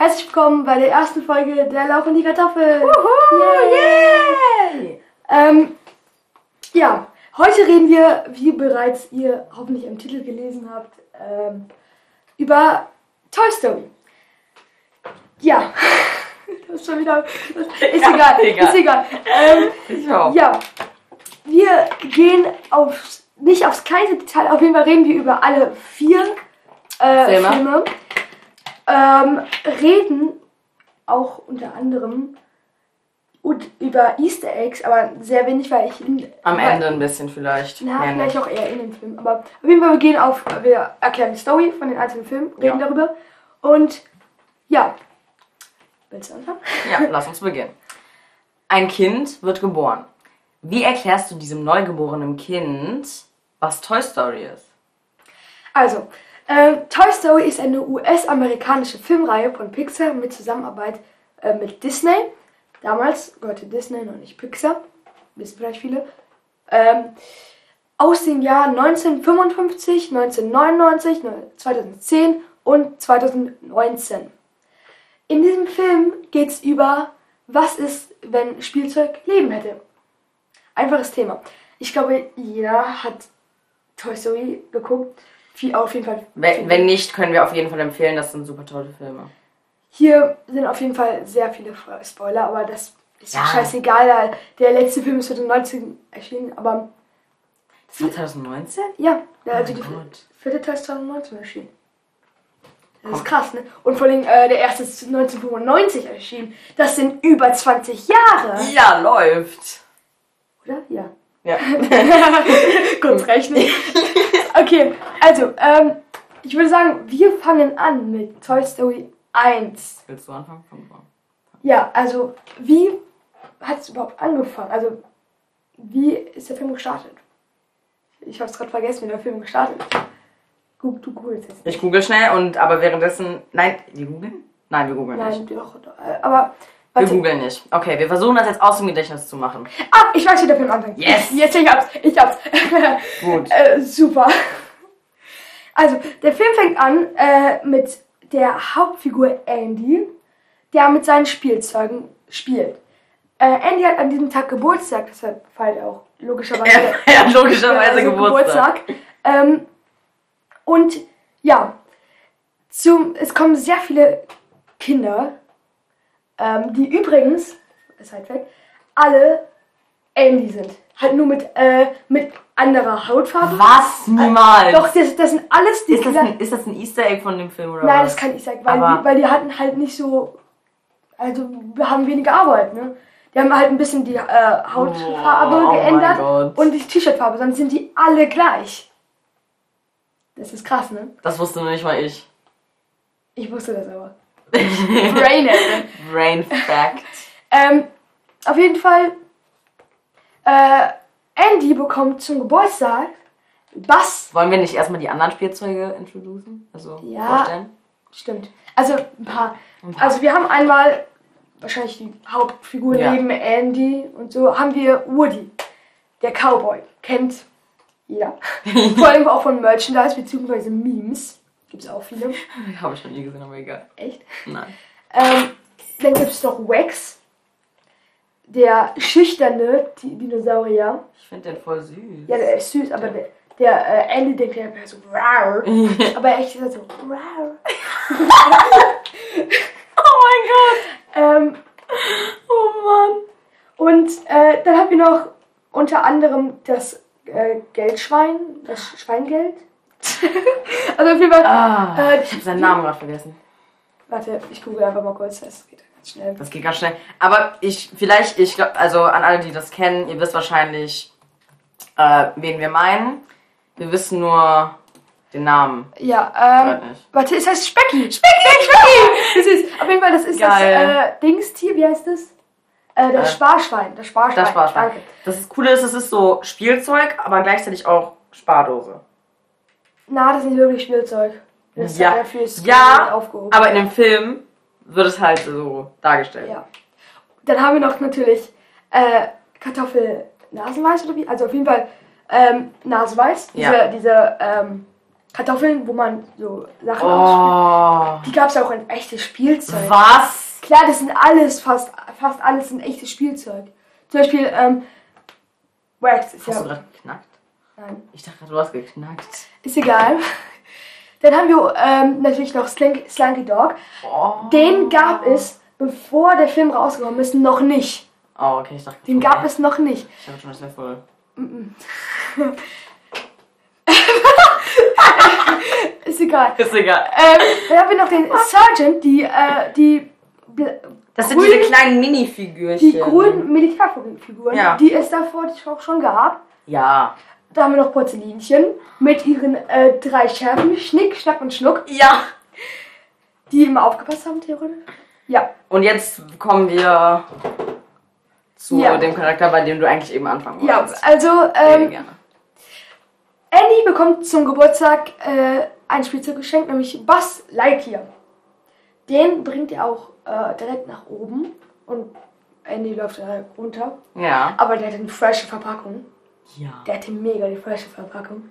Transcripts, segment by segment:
Herzlich willkommen bei der ersten Folge der Lauch und die Kartoffel. Yay! Ähm, ja, heute reden wir, wie bereits ihr hoffentlich im Titel gelesen habt, ähm, über Toy Story. Ja, das ist schon wieder. Ist Ja, egal, egal. ist egal. Ähm, ja, wir gehen aufs, nicht aufs kleinste Detail, auf jeden Fall reden wir über alle vier äh, Filme. Filme. Ähm, reden auch unter anderem und über Easter Eggs, aber sehr wenig, weil ich in, Am weil, Ende ein bisschen vielleicht. Na, Mehr vielleicht nicht. auch eher in den Film. Aber auf jeden Fall, wir gehen auf, wir erklären die Story von den einzelnen Filmen, reden Ja. darüber. Und ja, willst du anfangen? Ja, lass uns beginnen. Ein Kind wird geboren. Wie erklärst du diesem neugeborenen Kind, was Toy Story ist? Also, äh, Toy Story ist eine US-amerikanische Filmreihe von Pixar mit Zusammenarbeit äh, mit Disney. Damals gehörte Disney noch nicht Pixar, wissen vielleicht viele. Ähm, aus den Jahren 1955, 1999, 2010 und 2019. In diesem Film geht es über, was ist, wenn Spielzeug Leben hätte. Einfaches Thema. Ich glaube, jeder hat Toy Story geguckt. Viel, auf jeden Fall. Wenn, wenn nicht, können wir auf jeden Fall empfehlen, das sind super tolle Filme. Hier sind auf jeden Fall sehr viele Spoiler, aber das ist ja. Scheißegal. Der letzte Film ist 2019 erschienen, aber Das war 2019? ja, der- also Oh die vierte Teil ist 2019 erschienen. Das ist krass, ne? Und vor allem äh, der erste ist 1995 erschienen. Das sind über 20 Jahre. Ja, läuft. Oder? Ja. Ja. Kurz rechnen. Okay, also, ähm, ich würde sagen, wir fangen an mit Toy Story 1. Willst du anfangen? Ja, also, wie hat es überhaupt angefangen? Also, wie ist der Film gestartet? Ich habe es gerade vergessen, wie der Film gestartet ist. Du googelst jetzt. Ich google schnell und aber währenddessen. Nein, wir googeln? Nein, wir googeln Nein, nicht. doch, doch. äh, Aber, Wir warte. googeln nicht. Okay, wir versuchen das jetzt aus dem Gedächtnis zu machen. Ah, ich weiß, wie der Film anfängt. Yes! Jetzt, ich hab's, ich hab's. Gut. Äh, super. Also, der Film fängt an äh, mit der Hauptfigur Andy, der mit seinen Spielzeugen spielt. Äh, Andy hat an diesem Tag Geburtstag, deshalb feiert er auch logischerweise, Er, hat logischerweise also Geburtstag. Ähm, und ja, zum, es kommen sehr viele Kinder, ähm, die übrigens, Fact, alle Andy sind. Halt nur mit, äh, mit anderer Hautfarbe. Was? Niemals. Doch, das, das sind alles die Ist das, ein, ist das ein Easter Egg von dem Film oder Nein, was? das kann ich sagen, weil, Aber- die, weil die hatten halt nicht so. Also, wir haben weniger Arbeit, ne? Die haben halt ein bisschen die äh, Hautfarbe Oh, oh geändert Gott. und die T-Shirt-Farbe, sonst sind die alle gleich. Das ist krass, ne? Das wusste nicht mal ich. Ich wusste das aber. Brain? Brain Fact. ähm, Auf jeden Fall, äh, Andy bekommt zum Geburtstag Bass. Wollen wir nicht erstmal die anderen Spielzeuge introducen? Also Ja. vorstellen? Stimmt. Also ein paar. Ein paar. Also wir haben einmal wahrscheinlich die Hauptfigur Ja. neben Andy und so haben wir Woody, der Cowboy. Kennt jeder. Vor allem auch von Merchandise bzw. Memes. Gibt es auch viele. Habe ich noch nie gesehen, aber egal. Echt. Nein. Ähm, dann gibt es noch Wax, der schüchterne Di- Dinosaurier. Ich finde den voll süß. Ja, der ist süß, aber der, der äh, Andy denkt, wäre so rar. aber echt ist er so rar. oh mein Gott. Ähm, Oh Mann. Und äh, dann haben wir noch unter anderem das äh, Geldschwein, das Schweingeld. also auf jeden Fall. Ah, Äh, ich habe seinen Namen gerade vergessen. Warte, ich google einfach mal kurz, das geht ganz schnell. Das geht ganz schnell. Aber ich, vielleicht, ich glaube, also an alle, die das kennen, ihr wisst wahrscheinlich, äh, wen wir meinen. Wir wissen nur den Namen. Ja, ähm, warte, es heißt Specki. Specki, Specki! Das ist, auf jeden Fall, das ist Geil. das äh, Dingstier, wie heißt das? Äh, das Äh, Sparschwein, das Sparschwein. Das Sparschwein. Danke. Das Coole ist, es ist so Spielzeug, aber gleichzeitig auch Spardose. Na, das ist nicht wirklich Spielzeug. Das Ja. ist Ja, aufgehoben. Aber in dem Film wird es halt so dargestellt. Ja. Dann haben wir noch natürlich äh, Kartoffel Nasenweiß oder wie? Also auf jeden Fall ähm, Nasenweiß. Diese, Ja. diese ähm, Kartoffeln, wo man so Sachen ausspielt. Oh. Die gab es auch in echtes Spielzeug. Was? Klar, das sind alles, fast, fast alles sind echtes Spielzeug. Zum Beispiel, ähm, Wax ist Hast du ja. gerade geknackt? Nein, Ich dachte gerade, du hast geknackt. ist egal. Dann haben wir ähm, natürlich noch Slink, Slunky Dog. Oh. Den gab es, bevor der Film rausgekommen ist, noch nicht. Oh, okay, ich dachte. Den gab es noch nicht. Ich habe schon das wäre voll. Ist egal. Ist egal. Ähm, dann haben wir noch den Sergeant, die, äh, die, Das sind grünen- diese kleinen Minifigürchen. die grünen Militärfiguren, Ja. die es davor auch schon gab. Ja. Da haben wir noch Porzellinchen mit ihren äh, drei Scherben, Schnick, Schnack und Schnuck, Ja. die immer aufgepasst haben, theoretisch. Ja, Und jetzt kommen wir zu Ja. dem Charakter, bei dem du eigentlich eben anfangen ja, wolltest. also Sehr ähm, gerne. Andy bekommt zum Geburtstag äh, ein Spielzeug geschenkt, nämlich Buzz Lightyear. Den bringt er auch äh, direkt nach oben und Andy läuft da runter. Ja. Aber der hat eine frische Verpackung. Ja. Der hatte mega die frische Verpackung.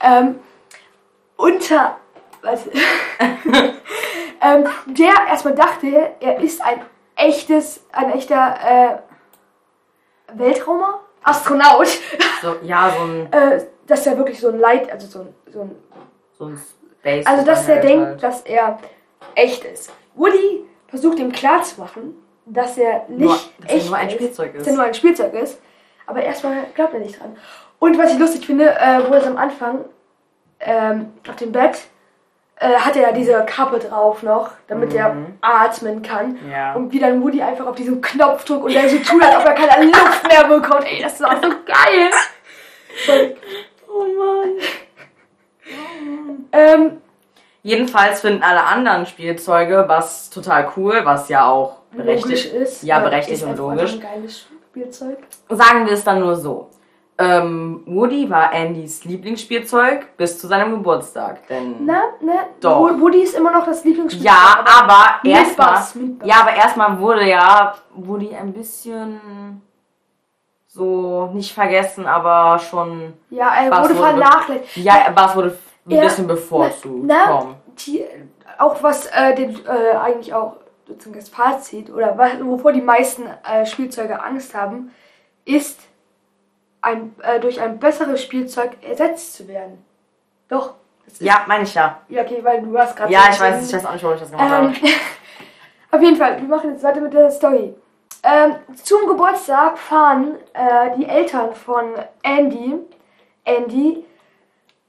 Ähm, unter. Was? ähm, der erstmal dachte, er ist ein echtes, ein echter äh, Weltraumer? Astronaut. So, ja, so ein, äh, dass er wirklich so ein Light, also so ein, so ein so ein Space. also dass er denkt, halt. dass er echt ist. Woody versucht ihm klarzumachen, dass er nicht Nur- dass er echt nur ein ist, Spielzeug ist. Dass er nur ein Spielzeug ist. Aber erstmal glaubt er nicht dran. Und was ich lustig finde, äh, wo er es am Anfang ähm, auf dem Bett äh, hat er ja diese Kappe drauf noch, damit er atmen kann. Mhm. Ja. Und wie dann Woody einfach auf diesen Knopf drückt und er so tut, als ob er keine Luft mehr bekommt. Ey, das ist auch so geil. Und, Oh Mann. ähm, Jedenfalls finden alle anderen Spielzeuge, was total cool, was ja auch logisch berechtigt ist. Ja, berechtigt ist und logisch. Ein geiles Spielzeug. Sagen wir es dann nur so. Ähm, Woody war Andys Lieblingsspielzeug bis zu seinem Geburtstag. Denn Na, ne? Doch. Wo- Woody ist immer noch das Lieblingsspielzeug. ja, aber erstmal. Ja, aber erstmal wurde ja Woody ein bisschen so nicht vergessen, aber schon. Ja, er wurde vernachlässigt. Ja, Bass wurde ein Ja, bisschen bevorzugt. Na, Komm. die, auch was äh, den, äh, eigentlich auch sozusagen das Fazit oder wovor die meisten äh, Spielzeuge Angst haben, ist ein, äh, durch ein besseres Spielzeug ersetzt zu werden. Doch. Das ist, Ja, meine ich ja. ja, okay, weil du hast gerade. Ja, ich weiß, ich weiß auch nicht, warum ich das gemacht Ähm, habe. auf jeden Fall, wir machen jetzt weiter mit der Story. Ähm, zum Geburtstag fahren äh, die Eltern von Andy, Andy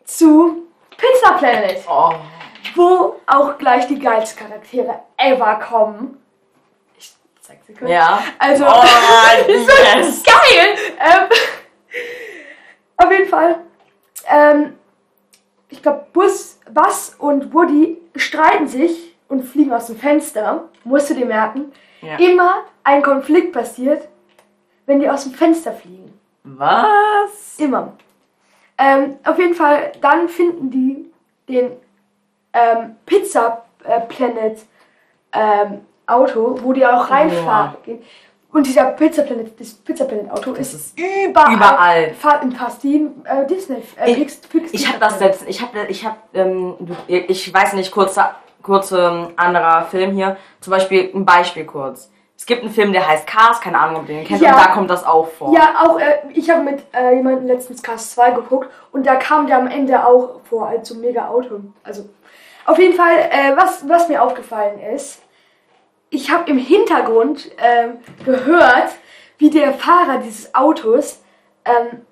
zu Pizza Planet, Oh. Wo auch gleich die geilsten Charaktere ever kommen. Ich zeig sie kurz. Ja. Also, Oh, so yes. geil! Ähm, auf jeden Fall. Ähm, ich glaube, Bus, Buzz und Woody streiten sich und fliegen aus dem Fenster. Musst du dir merken. Ja. Immer ein Konflikt passiert, wenn die aus dem Fenster fliegen. Was? Immer. Ähm, auf jeden Fall, dann finden die den ähm, Pizza äh, Planet ähm, Auto, wo die auch reinfahren. Und dieser Pizza Planet, das Pizza Planet Auto ist, ist überall. überall. Fa- In fast äh, Disney. Äh, Ich- Pix- Pix- Ich habe das letzte, ich habe, ich habe, ähm, du- ich weiß nicht, kurzer, kurze ähm, anderer Film hier. Zum Beispiel ein Beispiel kurz. Es gibt einen Film, der heißt Cars, keine Ahnung, ob ihr den kennt, Ja. und da kommt das auch vor. Ja, auch äh, ich habe mit äh, jemandem letztens Cast 2 geguckt und da kam der am Ende auch vor als so ein mega Auto. Also auf jeden Fall, äh, was, was mir aufgefallen ist, ich habe im Hintergrund ähm, gehört, wie der Fahrer dieses Autos, ähm,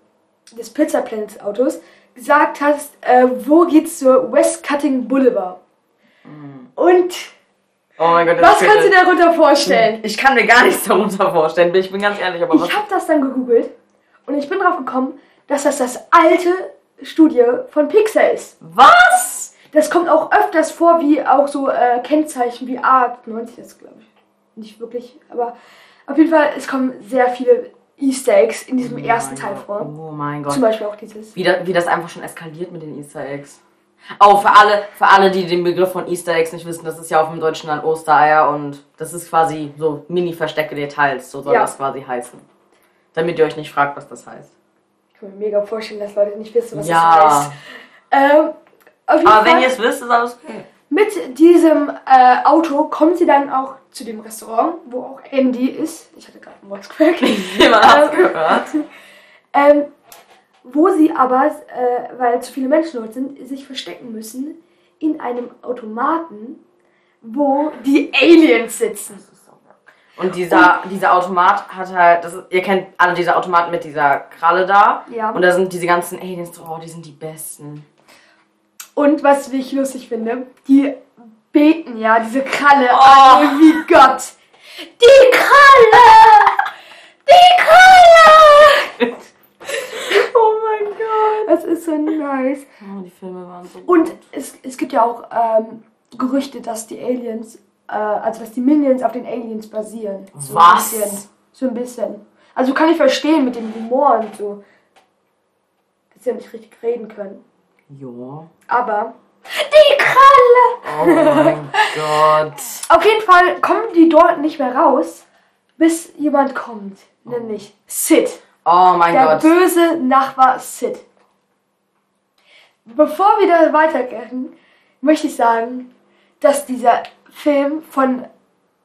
des Pizza Planet Autos, gesagt hat, äh, wo geht's zur West Cutting Boulevard. Und Oh mein Gott, was kannst du dir darunter vorstellen? Ich kann mir gar nichts darunter vorstellen, ich bin ganz ehrlich, aber was. Ich habe das dann gegoogelt und ich bin drauf gekommen, dass das das alte Studie von Pixar ist. Was? Das kommt auch öfters vor, wie auch so äh, Kennzeichen wie A90, das glaube ich nicht wirklich, aber auf jeden Fall, es kommen sehr viele Easter Eggs in diesem ersten mein Teil Gott. vor. Oh mein Zum Gott. Beispiel auch dieses. Wie, da, wie das einfach schon eskaliert mit den Easter Eggs. Oh, für alle, für alle, die den Begriff von Easter Eggs nicht wissen, das ist ja auf dem Deutschen dann Ostereier und das ist quasi so mini-versteckte Details, so soll Ja. das quasi heißen. Damit ihr euch nicht fragt, was das heißt. Ich kann mir mega vorstellen, dass Leute nicht wissen, was Ja. das heißt. Ähm, Auf jeden Aber wenn ihr es wisst, ist alles okay. mit diesem äh, Auto kommen sie dann auch zu dem Restaurant, wo auch Andy ist. Ich hatte gerade einen. Jemand hat's gehört. Ähm, wo sie aber, äh, weil zu viele Menschen dort sind, sich verstecken müssen in einem Automaten, wo die Aliens sitzen. Und dieser, dieser Automat hat halt, das ist, ihr kennt alle diese Automaten mit dieser Kralle da. Ja. Und da sind diese ganzen Aliens, oh, die sind die besten. Und was ich lustig finde, die beten ja diese Kralle Oh. an wie Gott. Die Kralle! Die Kralle! Oh mein Gott. Das ist so nice. Oh, die Filme waren so Und gut. es, es gibt ja auch ähm, Gerüchte, dass die Aliens, äh, also dass die Minions auf den Aliens basieren. So Was? Ein bisschen, so ein bisschen. Also kann ich verstehen mit dem Humor und so. Dass sie ja nicht richtig reden können. Jo. Aber. Die Kralle! Oh mein Gott. Auf jeden Fall kommen die dort nicht mehr raus, bis jemand kommt. Nämlich Sid. Oh mein Der Gott. böse Nachbar Sid. Bevor wir da weitergehen, möchte ich sagen, dass dieser Film von,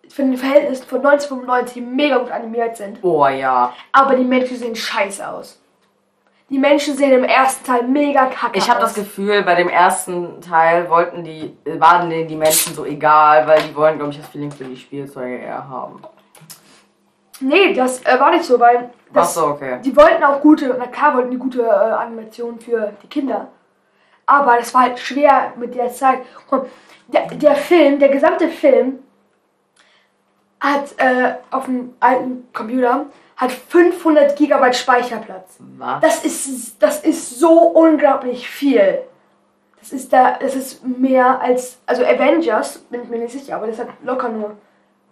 von den Verhältnissen von 1995 mega gut animiert sind. Oh ja. Aber die Menschen sehen scheiße aus. Die Menschen sehen im ersten Teil mega kacke Ich habe das Gefühl, bei dem ersten Teil wollten die, waren denen die Menschen so egal, weil die wollen, glaube ich, das Feeling für die Spielzeuge eher haben. Nee, das äh, war nicht so, weil Ach das, so, okay. die wollten auch gute, na klar wollten die gute äh, Animation für die Kinder. Aber das war halt schwer mit der Zeit. Mal, der, der Film, der gesamte Film hat äh, auf dem alten Computer hat 500 Gigabyte Speicherplatz. Was? Das ist, das ist so unglaublich viel. Das ist da, das ist mehr als, also Avengers, bin ich mir nicht sicher, aber das hat locker nur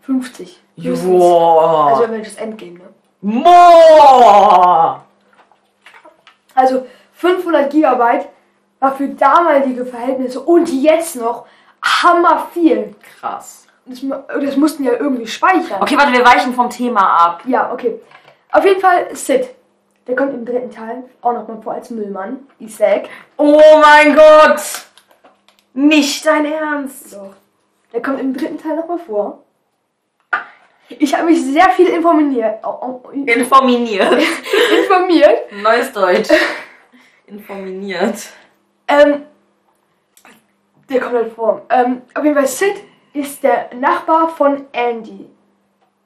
50. höchstens. Joa. Also Avengers Endgame, ne? Moa. Also 500 Gigabyte war für damalige Verhältnisse und jetzt noch hammer viel. Krass. Das, das mussten ja irgendwie speichern. Okay, warte, wir weichen vom Thema ab. Ja, okay. Auf jeden Fall Sid. Der kommt im dritten Teil auch nochmal vor als Müllmann. Isaac. Oh mein Gott. Nicht dein Ernst. So. Der kommt im dritten Teil nochmal vor. Ich habe mich sehr viel informiert. oh, oh, Informiert. informiert. Neues Deutsch. Informiert. Ähm, der kommt halt vor. Ähm, auf jeden Fall, Sid ist der Nachbar von Andy.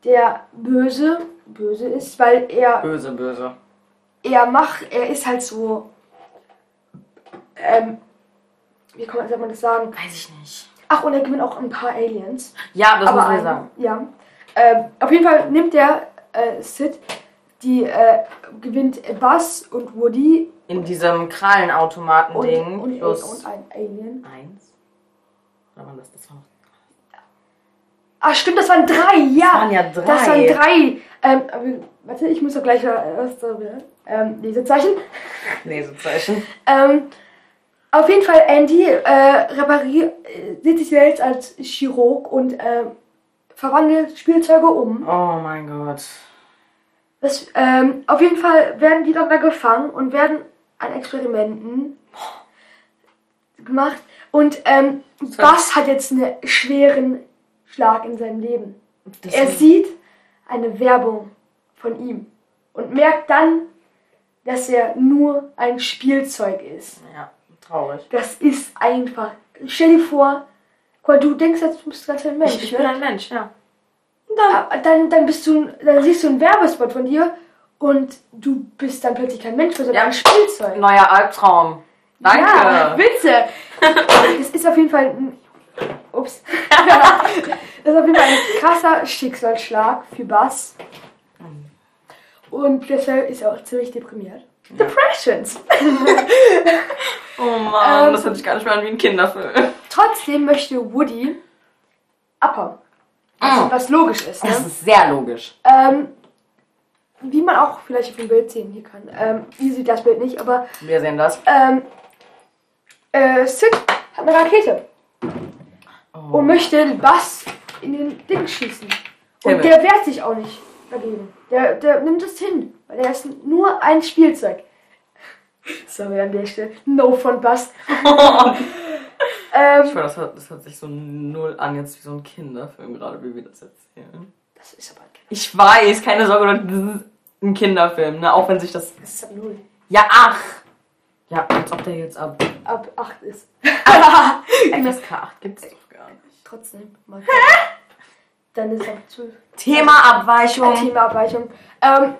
Der böse, böse ist, weil er, Böse, böse. er macht, er ist halt so, ähm, wie kann man, soll man das sagen? Weiß ich nicht. Ach, und er gewinnt auch ein paar Aliens. Ja, das wir einen, sagen. Ja. Ähm, auf jeden Fall nimmt der äh, Sid, die äh, gewinnt Buzz und Woody In diesem und, Krallenautomaten-Ding und, plus und ein Alien. eins. Oder war das? Das war noch. Ah, stimmt, das waren drei, ja. Das waren ja drei. Das waren drei. Ähm, warte, ich muss doch gleich was da ähm, Lesezeichen. Lesezeichen. Ähm, auf jeden Fall, Andy äh, repariert, äh, sieht sich selbst als Chirurg und äh, verwandelt Spielzeuge um. Oh mein Gott. Das, ähm, auf jeden Fall werden die dann da gefangen und werden an Experimenten gemacht. Und ähm, Buzz hat jetzt einen schweren Schlag in seinem Leben. Das Er sieht eine Werbung von ihm und merkt dann, dass er nur ein Spielzeug ist. ja, traurig. Das ist einfach. Stell dir vor, du denkst jetzt, du bist ganz ein Mensch. Ich, ich ne? bin ein Mensch, ja. Aber dann, dann bist du, dann siehst du einen Werbespot von dir und du bist dann plötzlich kein Mensch, sondern Ja. ein Spielzeug. Neuer Albtraum. Danke. Ja, Witze. Das ist auf jeden Fall ein, ups. das ist auf jeden Fall ein krasser Schicksalsschlag für Bass. Und deshalb ist er auch ziemlich deprimiert. Depressions. Oh Mann, Ähm, das hört sich gar nicht mehr an wie ein Kinderfilm. Trotzdem möchte Woody abhauen. Was, Mm. was logisch ist. Ne? Das ist sehr logisch. Ähm, wie man auch vielleicht auf dem Bild sehen hier kann. Ähm, ihr seht das Bild nicht, aber Wir sehen das. ähm, äh, Sid hat eine Rakete Oh. und möchte Bass in den Ding schießen. Und der wehrt sich auch nicht dagegen. Der, der nimmt es hin, weil er ist nur ein Spielzeug. Sorry an der Stelle. No von. Ich ähm, schwör, das hört, das hört sich so null an, jetzt wie so ein Kinderfilm, gerade wie wir das erzählen. das ist aber kein- Ich weiß, keine Sorge, Leute, das ist ein Kinderfilm, ne? Auch wenn sich das. das ist ab null. Ja, ach! Ja, als ob der jetzt ab Ab 8 ist. FSK 8 gibt's. Trotzdem. Mal Dann ist es ab 12. Themaabweichung. Themaabweichung. Ähm,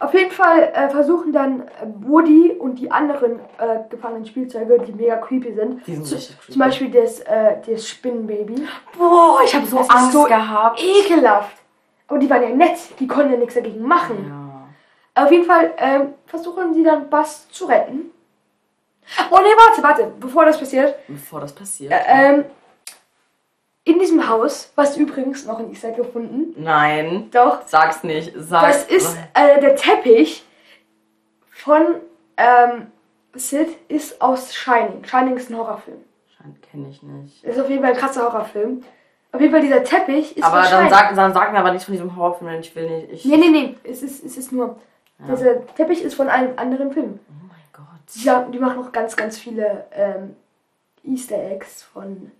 auf jeden Fall äh, versuchen dann äh, Woody und die anderen äh, gefangenen Spielzeuge, die mega creepy sind, Die sind zu, creepy. zum Beispiel das, äh, das Spinnenbaby, Boah, ich habe so Das ist Angst so gehabt. ekelhaft. Aber die waren ja nett, die konnten ja nichts dagegen machen. Ja. Auf jeden Fall ähm, versuchen sie dann Bass zu retten. Oh nee, warte, warte, bevor das passiert. Bevor das passiert. Äh, ähm, in diesem Haus, was übrigens noch ein Easter gefunden, Nein, doch, sag's nicht. Sag, das ist äh, der Teppich von ähm, Sid ist aus Shining. Shining ist ein Horrorfilm. Kenne ich nicht. Ist auf jeden Fall ein krasser Horrorfilm. Auf jeden Fall dieser Teppich ist Aber von dann Shining. sag, dann sag mir aber nichts von diesem Horrorfilm, denn ich will nicht. Ich, Nee, nee, nee. Es ist, es ist nur. Dieser Teppich ist von einem anderen Film. Oh mein Gott. Die, die machen noch ganz, ganz viele ähm, Easter Eggs von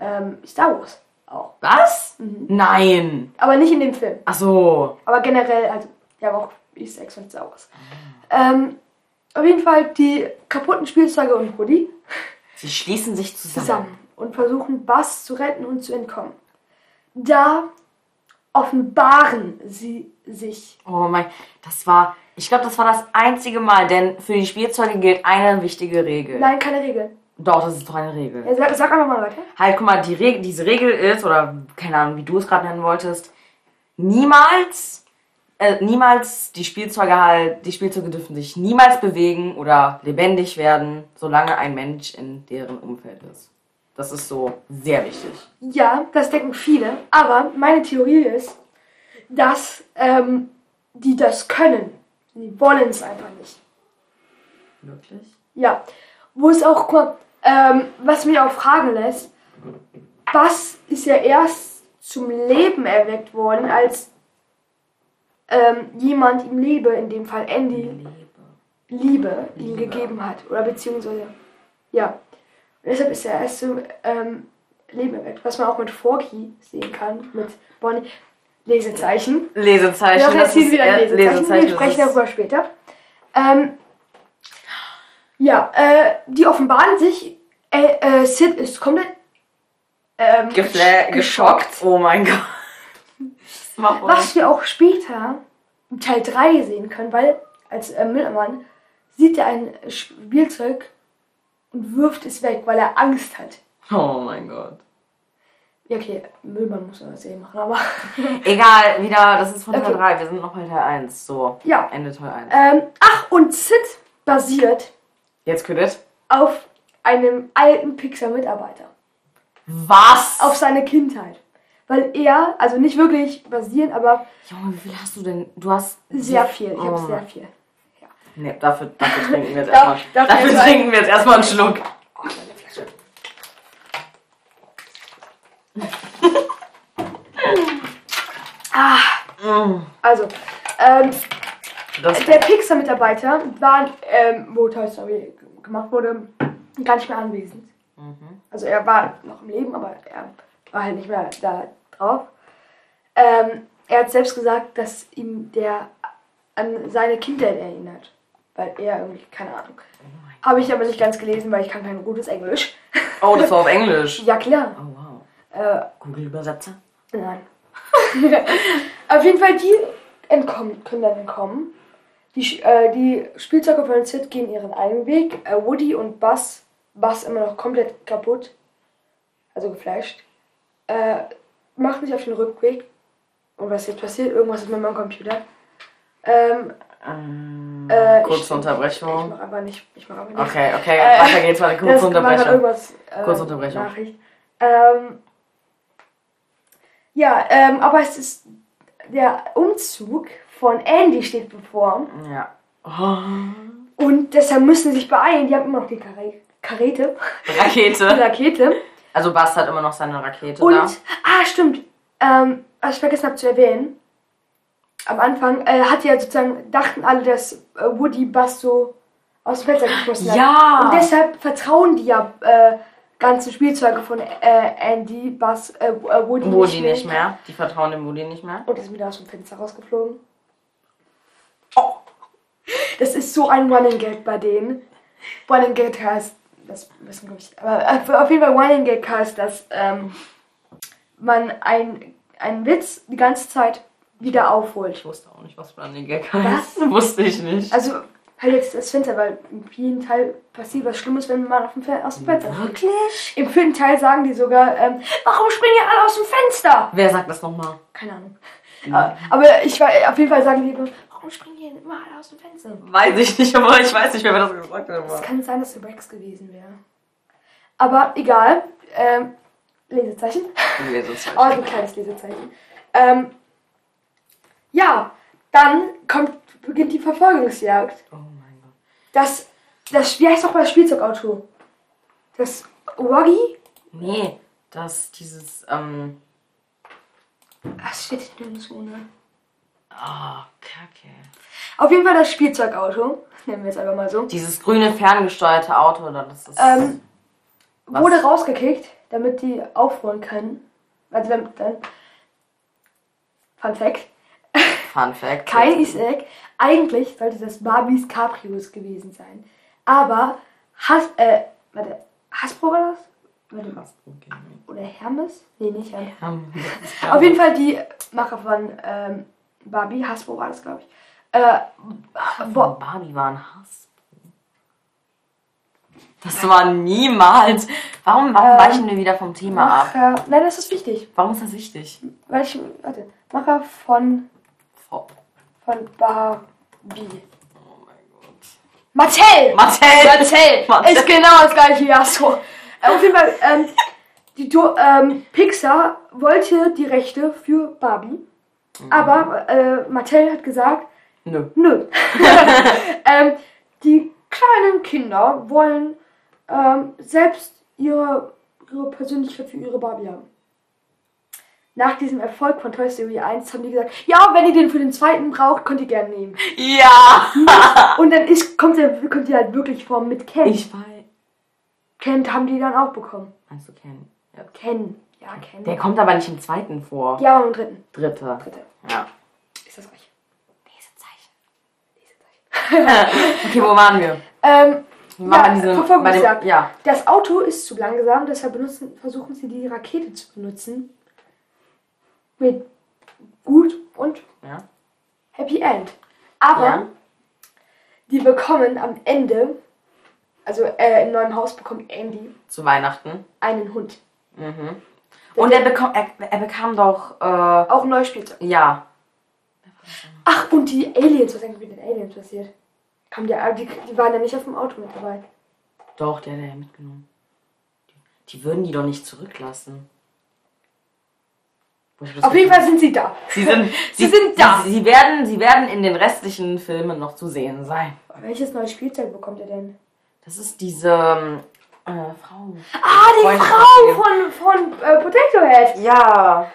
ähm, Star Wars auch. Was? Mhm. Nein. Aber nicht in dem Film. Ach so. Aber generell, also, haben auch Easter Eggs von Star Wars. Ähm, auf jeden Fall die kaputten Spielzeuge und Woody Sie schließen sich zusammen. zusammen und versuchen Bass zu retten und zu entkommen. Da offenbaren sie sich. Oh mein, das war, ich glaube, das war das einzige Mal, denn für die Spielzeuge gilt eine wichtige Regel. Nein, keine Regel. Doch, das ist doch eine Regel. Ja, sag, sag einfach mal weiter. Halt, guck mal, die Regel, diese Regel ist, oder keine Ahnung, wie du es gerade nennen wolltest, niemals, äh, niemals die Spielzeuge halt, die Spielzeuge dürfen sich niemals bewegen oder lebendig werden, solange ein Mensch in deren Umfeld ist. Das ist so sehr wichtig. Ja, das denken viele. Aber meine Theorie ist, dass ähm, die das können. Die wollen es einfach nicht. Wirklich? Ja. Wo es auch, guck mal, ähm, was mich auch fragen lässt, was ist ja erst zum Leben erweckt worden, als ähm, jemand ihm Liebe, in dem Fall Andy, Liebe. Ihm gegeben hat. Oder beziehungsweise, ja. Und deshalb ist er erst zum ähm, Leben erweckt. Was man auch mit Forky sehen kann, mit Bonnie. Lesezeichen. Lesezeichen. Ja, das ist wieder ein Lesezeichen. Wir Lesezeichen. das sprechen darüber später. Ähm, ja, äh, die offenbaren sich. Äh, äh, Sid ist komplett ähm, Gefla gesch- geschockt. Oh mein Gott. Was wir auch später im Teil 3 sehen können, weil als äh, Müllmann sieht er ein Spielzeug und wirft es weg, weil er Angst hat. Oh mein Gott. Ja, okay, Müllmann muss man das eh machen, aber. Egal, wieder, das ist von Teil Okay. 3. Wir sind noch bei Teil 1. So, ja. Ende Teil 1. Ähm, ach, und Sid basiert Jetzt Kredit. auf einem alten Pixar-Mitarbeiter. Was? Auf seine Kindheit. Weil er, also nicht wirklich basieren, aber Junge, wie viel hast du denn? Du hast. sehr viel. Ich Oh habe sehr viel. Nee, dafür, dafür trinken wir jetzt erstmal. Dafür sagen? trinken wir jetzt erstmal einen Schluck. Oh, meine Flasche. ah, Mm. also, ähm, Das, der Pixar-Mitarbeiter war, ähm, wo Story gemacht wurde, gar nicht mehr anwesend. Mhm. Also er war noch im Leben, aber er war halt nicht mehr da drauf. Ähm, er hat selbst gesagt, dass ihm der an seine Kindheit erinnert. Weil er irgendwie, keine Ahnung. Habe ich aber nicht ganz gelesen, weil ich kann kein gutes Englisch. Oh, das war auf Englisch. Ja klar. Oh wow. Äh, Google-Übersetzer. Nein. Auf jeden Fall, die entkommen, können dann entkommen. Die, äh, die Spielzeuge von Sid gehen ihren eigenen Weg. Äh, Woody und Buzz, Buzz immer noch komplett kaputt, also geflasht, äh, machen sich auf den Rückweg. Und was jetzt passiert? Irgendwas ist mit meinem Computer. Ähm, Ähm, äh, kurze ich- Ich Unterbrechung. mach aber nicht. Ich mach aber nicht. Okay, okay, Äh, weiter geht's. Warte, kurze Unterbrechung. Äh, Kurze Unterbrechung. Nachricht. Ähm, ja, ähm, aber es ist der Umzug von Andy steht bevor Ja. Oh. und deshalb müssen sie sich beeilen. Die haben immer noch die Kare Karete, Rakete. Rakete Also Bast hat immer noch seine Rakete und da. ah stimmt, ähm, was ich vergessen habe zu erwähnen. Am Anfang äh, hat ja sozusagen dachten alle, dass äh, Woody Buzz so aus dem Fenster geschmissen hat. Ja! Und deshalb vertrauen die ja äh, ganzen Spielzeuge von äh, Andy, Buzz, äh, äh, Woody, Woody nicht mehr. Die vertrauen dem Woody nicht mehr. Und ist wieder aus dem Fenster rausgeflogen. Oh. Das ist so ein Running Gag bei denen. Running Gag heißt, das wissen glaube ich, aber äh, auf jeden Fall Running Gag heißt, dass ähm, man ein, einen Witz die ganze Zeit wieder aufholt. Ich wusste auch nicht, was Running Gag heißt. Wusste ich nicht. Also halt jetzt das Fenster, weil im vierten Teil passiert was Schlimmes, wenn man auf dem Fe aus dem Fenster springt. Wirklich? Im vierten Teil sagen die sogar, ähm, warum springen ihr alle aus dem Fenster? Wer sagt das nochmal? Keine Ahnung. Äh, Aber ich war, auf jeden Fall sagen die warum springen die immer alle aus dem Fenster? Weiß ich nicht, aber ich weiß nicht mehr, wer das gesagt hat. Es kann sein, dass es Rex gewesen wäre. Aber egal. Ähm, Lesezeichen. Oh, ein kleines Lesezeichen. Ähm, ja, dann kommt, beginnt die Verfolgungsjagd. Oh mein Gott. Das, das, wie heißt doch das Spielzeugauto? Das Wuggy? Nee, das, dieses, ähm. Es steht nirgendwo, ne? Oh, Kacke. Auf jeden Fall das Spielzeugauto. Nennen wir es einfach mal so. Dieses grüne ferngesteuerte Auto, oder das ist. Ähm, Was? wurde rausgekickt, damit die aufholen können. Also dann, dann Fun Fact. Fun Fact. Kein Easter Egg. Eigentlich sollte das Barbies Cabrios gewesen sein. Aber Has, äh, warte, Hasbro war das? Warte, Krass, okay. oder Hermes? Nee, nicht Hermes. Ist Auf jeden Fall die Macher von ähm, Barbie, Hasbro war das, glaube ich. Äh, Von wo, Barbie war ein Hass. Das war niemals. Warum, warum Ähm, weichen wir wieder vom Thema ab? Macher, nein, das ist wichtig. Warum ist das wichtig? Weil ich, warte, Macher von, Oh, von Barbie. oh mein Gott. Mattel! Mattel! Mattel! Mattel. Ist genau das gleiche wie Hasbro. Äh, Auf jeden Fall, ähm, die, ähm, Pixar wollte die Rechte für Barbie, aber äh, Mattel hat gesagt, Nö. Nö. ähm, die kleinen Kinder wollen ähm, selbst ihre, ihre Persönlichkeit für ihre Barbie haben. Nach diesem Erfolg von Toy Story 1 haben die gesagt, ja, wenn ihr den für den zweiten braucht, könnt ihr gerne nehmen. Ja! Und dann ist, kommt der kommt die halt wirklich vor mit Ken. Ich weiß. Ken haben die dann auch bekommen. Du Ken? Ja. Ken. Ja, Ken. Der kommt aber nicht im zweiten vor. ja, und im dritten. Dritte. Dritte. Ja. Ist das reich? Lesezeichen. Lesezeichen. Okay, wo waren wir? Ähm, Ja, bei Verfolgungsjagd. dem, ja. Das Auto ist zu langsam, deshalb benutzen, versuchen sie die Rakete zu benutzen. Mit gut und ja. Happy End. Aber Ja. die bekommen am Ende, also äh, im neuen Haus bekommt Andy Zu Weihnachten. einen Hund. Mhm. Und er, bekam, er, er bekam doch, äh, Auch ein neues Spielzeug. ja. Ach, und die Aliens, was ist eigentlich mit den Aliens passiert? Kamen die, die, die waren ja nicht auf dem Auto mit dabei. Doch, der hat er ja mitgenommen. Die, die würden die doch nicht zurücklassen. Auf jeden Fall sind sie da. Sie sind, Sie sind da. Sie, sie, werden, sie werden in den restlichen Filmen noch zu sehen sein. Welches neue Spielzeug bekommt er denn? Das ist diese ähm, äh, Frau. Ah, die Freundin Frau von von, äh, Potato Head. Ja.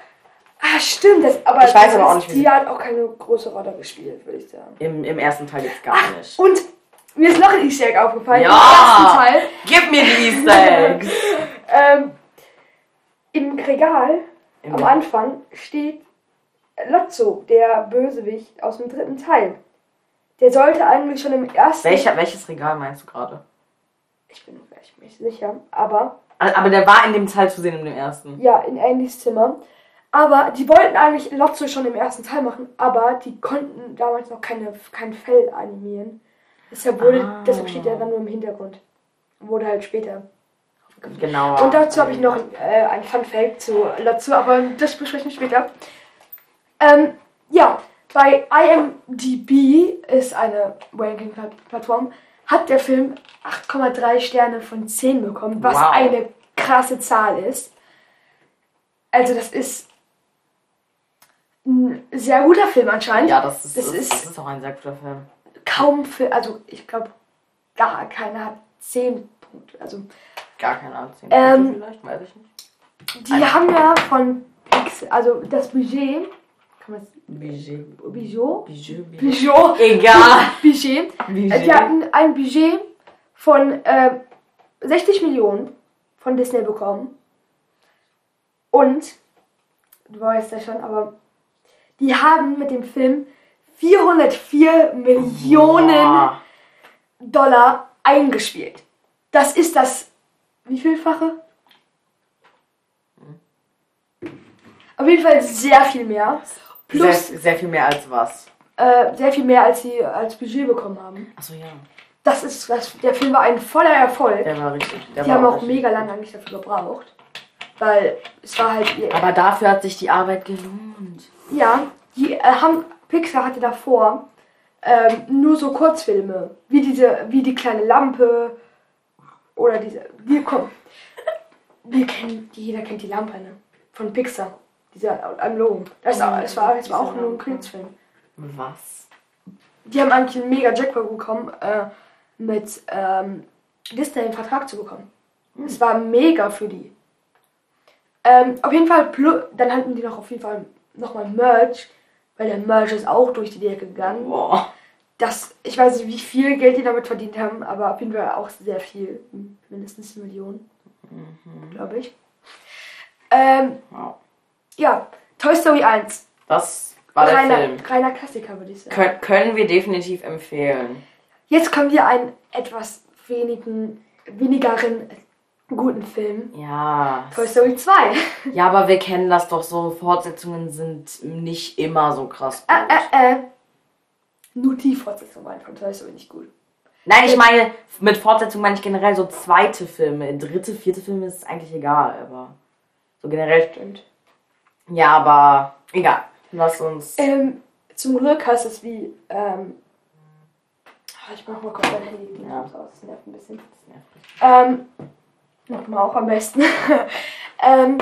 Ah, stimmt. Das, aber Ich weiß das aber auch nicht, wie Die sie- hat auch keine große Rolle gespielt, würde ich sagen. Im, Im ersten Teil jetzt gar nicht. Und mir ist noch ein Easter Egg aufgefallen. Ja. Im ersten Teil. Gib mir die Easter Eggs. Ähm, Im Regal Im- am Anfang steht Lotso, der Bösewicht aus dem dritten Teil. Der sollte eigentlich schon im ersten. Welcher, welches Regal meinst du gerade? Ich bin mir echt nicht sicher. Aber Aber der war in dem Teil zu sehen in dem ersten. ja, in Andys Zimmer. Aber die wollten eigentlich Lotso schon im ersten Teil machen, aber die konnten damals noch keine, kein Fell animieren. Deshalb, wurde, Ah. deshalb steht er dann nur im Hintergrund. Wurde halt später. Genau. Und dazu habe ich noch äh, ein Fun Fact zu Lotso, aber das besprechen wir später. Ähm, ja, bei IMDb ist eine Ranking-Plattform, hat der Film 8,3 Sterne von 10 bekommen, was Wow. eine krasse Zahl ist. Also das ist ein sehr guter Film anscheinend. Ja, das ist, Das ist- das ist auch ein sehr guter Film. Kaum für, also ich glaube, gar keiner hat 10 Punkte. Also Gar keine Ahnung. Zehn Ähm, Punkte vielleicht, weiß ich nicht. Die Eine- haben ja von Pixar, also das Budget kann man es, Budget. Bijou? Budget. Bijou. Egal. Budget. Äh, Budget. Die hatten ein Budget von äh, 60 Millionen von Disney bekommen. Und, du weißt ja schon, aber die haben mit dem Film 404 Millionen Boah. Dollar eingespielt. Das ist das, wie vielfache? Auf jeden Fall sehr viel mehr. Plus Sehr, sehr viel mehr als was. äh, sehr viel mehr, als sie als Budget bekommen haben. Achso, ja. Das ist, das, der Film war ein voller Erfolg. Der war richtig. Der Die war haben auch richtig. mega lange eigentlich dafür gebraucht. Weil es war halt. Aber dafür hat sich die Arbeit gelohnt. Ja, die äh, haben. Pixar hatte davor ähm, nur so Kurzfilme. Wie diese, wie die kleine Lampe. Oder diese. Wir kommen. Wir kennen, jeder kennt die Lampe, ne? Von Pixar. Dieser am Logo. Das, Ja, das, war, das war auch nur ein. Kurzfilm. Was? Die haben eigentlich einen mega Jackpot bekommen, äh, mit ähm, Disney einen Vertrag zu bekommen. Es war mega für die. Ähm, auf jeden Fall, dann hatten die noch auf jeden Fall nochmal Merch, weil der Merch ist auch durch die Decke gegangen. Boah. Das, ich weiß nicht, wie viel Geld die damit verdient haben, aber auf jeden Fall auch sehr viel. Mindestens eine Million, glaube ich. Ähm, Wow. Ja, Toy Story 1. Das war der Reiner, Film. reiner Klassiker, würde ich sagen. Kön können wir definitiv empfehlen. Jetzt kommen wir einen etwas wenigen, wenigeren guten Film. Ja. Toy Story 2. Ja, aber wir kennen das doch so. Fortsetzungen sind nicht immer so krass gut. äh, äh, äh. Nur die Fortsetzung waren von Toy Story nicht gut. Nein, ich meine, mit Fortsetzung meine ich generell so zweite Filme. Dritte, vierte Filme ist eigentlich egal, aber so generell. Stimmt. Ja, aber egal. Lass uns. Ähm, zum Glück heißt es wie, ähm, ah, ich mach mal kurz mein Handy Ja. aus, das nervt ein bisschen. Ähm, mach mal auch am besten. ähm,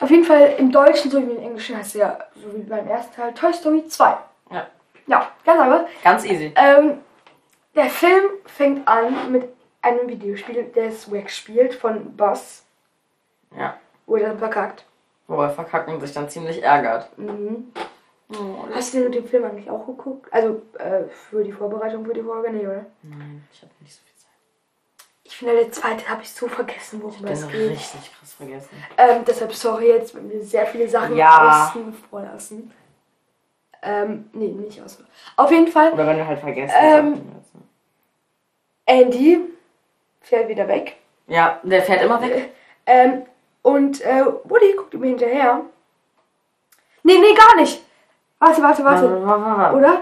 auf jeden Fall im Deutschen sowie im Englischen heißt es ja, so wie beim ersten Teil, Toy Story 2. Ja. Ja, ganz einfach. Ganz easy. Ähm, der Film fängt an mit einem Videospiel, das Wack spielt von Buzz, Ja. wo er dann verkackt. Wo er verkackt und sich dann ziemlich ärgert. Mhm. Oh, Hast du den Film eigentlich auch geguckt? Also äh, für die Vorbereitung für die Folge? Nee, oder? Nein, ich habe nicht so viel Zeit. Ich finde, der zweite habe ich so vergessen, worum Ich es geht. richtig krass vergessen. Ähm, deshalb sorry jetzt, wenn wir sehr viele Sachen Ja. außen vor lassen. Ähm, nee, nicht außen. Auf jeden Fall, Oder wenn du halt vergessen Ähm, ne? Andy fährt wieder weg. Ja, der fährt immer weg. Ähm, und äh, Woody guckt ihm hinterher. Nee, nee, gar nicht. Warte, warte, warte. Oder?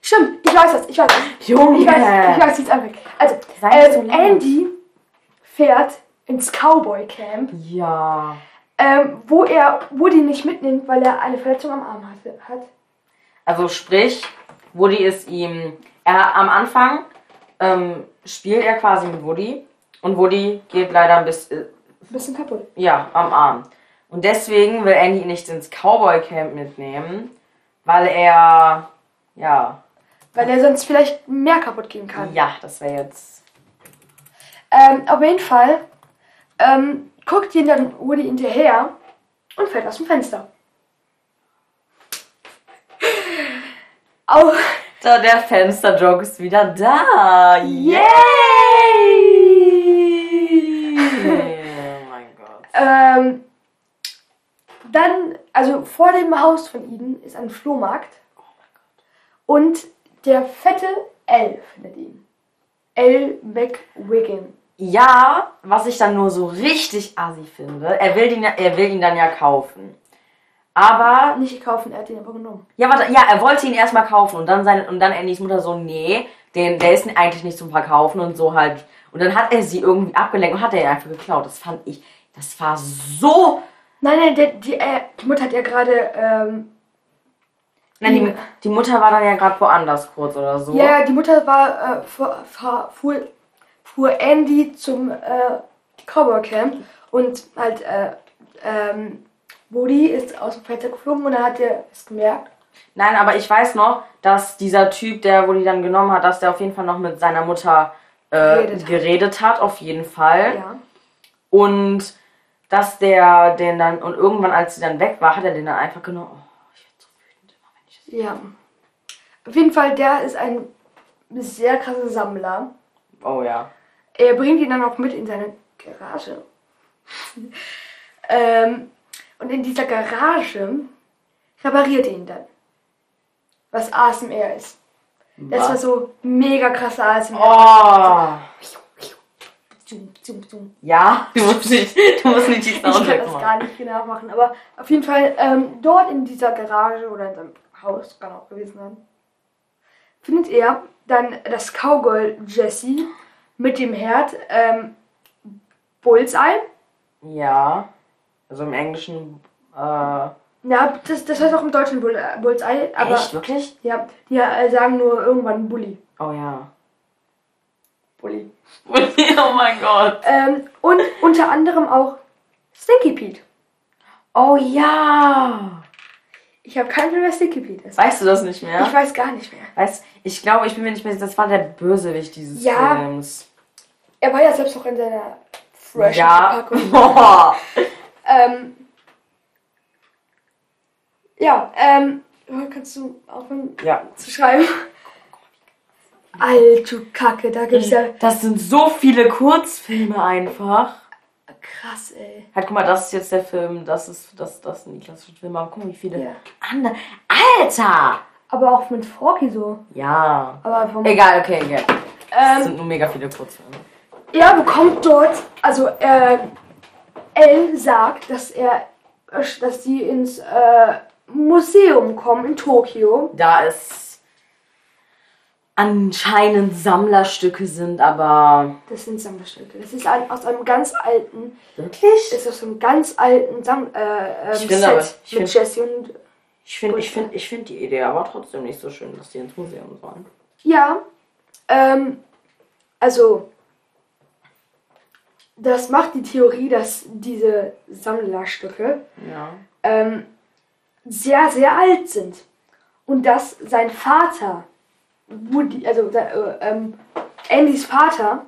Stimmt, ich weiß das, ich weiß das. Junge! Ich weiß, ich weiß, jetzt einfach. Also, Sei nicht so ähm. Andy fährt ins Cowboy Camp, Ja. ähm, wo er Woody nicht mitnimmt, weil er eine Verletzung am Arm hatte, hat. Also sprich, Woody ist ihm. Er am Anfang ähm, spielt er quasi mit Woody und Woody geht leider ein bisschen Ein bisschen kaputt. ja am Arm. Und deswegen will Andy ihn nicht ins Cowboy Camp mitnehmen, weil er ja Weil er sonst vielleicht mehr kaputt gehen kann. ja das wäre jetzt Ähm, auf jeden Fall ähm, guckt ihn dann Woody hinterher und fällt aus dem Fenster. Auch da der Fenster-Joke ist wieder da. Yay! oh mein Gott. Ähm, dann, also vor dem Haus von ihnen ist ein Flohmarkt. Und der fette L findet ihn. L. McWiggin. Ja, was ich dann nur so richtig assi finde, er will ihn, er will ihn dann ja kaufen. Aber Nicht gekauft, er hat ihn aber genommen. Ja, warte, ja, er wollte ihn erstmal kaufen und dann seine, und dann Andys Mutter so, nee, den, der ist eigentlich nicht zum Verkaufen und so halt. Und dann hat er sie irgendwie abgelenkt und hat er ihn einfach geklaut. Das fand ich, das war so. Nein, nein, der, die, äh, die Mutter hat ja gerade, ähm, Nein, die, die Mutter war dann ja gerade woanders kurz oder so. ja, die Mutter war, äh, fuhr, fuhr, Andy zum, äh, Cowboy Camp und halt, äh, ähm, Woody ist aus dem Fenster geflogen und dann hat er es gemerkt. Nein, aber ich weiß noch, dass dieser Typ, der wo die dann genommen hat, dass der auf jeden Fall noch mit seiner Mutter äh, Geredet hat. geredet hat, auf jeden Fall. Ja. Und dass der den dann, und irgendwann, als sie dann weg war, hat er den dann einfach genommen. Oh, ich werde so wütend immer, wenn ich das Ja. Auf jeden Fall, der ist ein sehr krasser Sammler. Oh ja. Er bringt ihn dann auch mit in seine Garage. ähm, und in dieser Garage repariert er ihn dann. Was ASMR ist. Das Was? war so mega krasser ASMR. Oh. Zoom, zoom. Ja, du musst nicht, du musst nicht die Ich kann Soundtrack das machen. gar nicht genau machen, aber auf jeden Fall ähm, dort in dieser Garage oder in seinem Haus, kann auch gewesen sein, findet er dann das Cowgirl Jessie mit dem Herd ähm, Bullseye. Ja. Also im Englischen, äh, Ja, das, das heißt auch im Deutschen Bull, äh, Bullseye, aber echt, wirklich? ja, die äh, sagen nur irgendwann Bully. Oh ja. Bully. oh mein Gott. Ähm, und unter anderem auch Stinky Pete. Oh ja. Ich habe keinen Film, wer Stinky Pete ist. Weißt du das nicht mehr? Ich weiß gar nicht mehr. Weißt, ich glaube, ich bin mir nicht mehr sicher, das war der Bösewicht dieses Ja. Films. Er war ja selbst auch in seiner freshen Ja. Verpackung. Boah. Ähm, ja, ähm, kannst du aufhören Ja. zu schreiben? Alter Kacke, da gibt's ja Das sind so viele Kurzfilme einfach. krass, ey. Halt, guck mal, das ist jetzt der Film, das ist, das, das sind die klassischen Filme. Aber guck mal, wie viele Ja. andere. Alter! Aber auch mit Forky so. Ja. Aber vom, Egal, okay, egal. Das ähm, sind nur mega viele Kurzfilme. er bekommt dort, also äh, Elle sagt, dass er, dass sie ins äh, Museum kommen in Tokio. Da es anscheinend Sammlerstücke sind, aber. Das sind Sammlerstücke. Das ist ein, aus einem ganz alten Wirklich? ist aus einem ganz alten Sam äh, ähm, Set aber- mit find- Jessie und Ich finde ich find, ich find die Idee aber trotzdem nicht so schön, dass die ins Museum sollen. ja, ähm, also das macht die Theorie, dass diese Sammlerstücke Ja. ähm, sehr sehr alt sind und dass sein Vater Woody, also äh, ähm, Andys Vater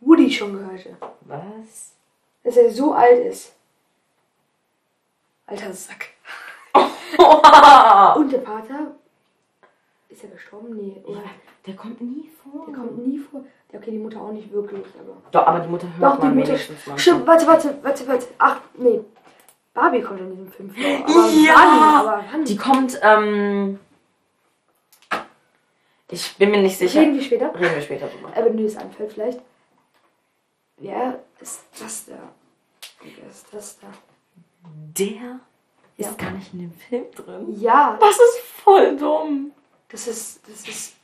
Woody schon gehörte, Was? dass er so alt ist. Alter Sack. Und der Vater ist er gestorben? Nee, oder? Der kommt nie vor. Der kommt nie vor. Ja, okay, die Mutter auch nicht wirklich, aber. Doch, aber die Mutter hört Doch, die Mutter. Stimmt, warte, warte, warte, warte. Ach, nee. Barbie kommt in diesem Film vor. Ja! wann? Die kommt, ähm. Ich bin mir nicht sicher. Reden wir später. Reden wir später drüber. Äh, wenn dir das anfällt, vielleicht. Wer ist das da? Wer ist das da? Der ist Ja. gar nicht in dem Film drin. Ja, Das ist voll dumm. das ist. Das ist.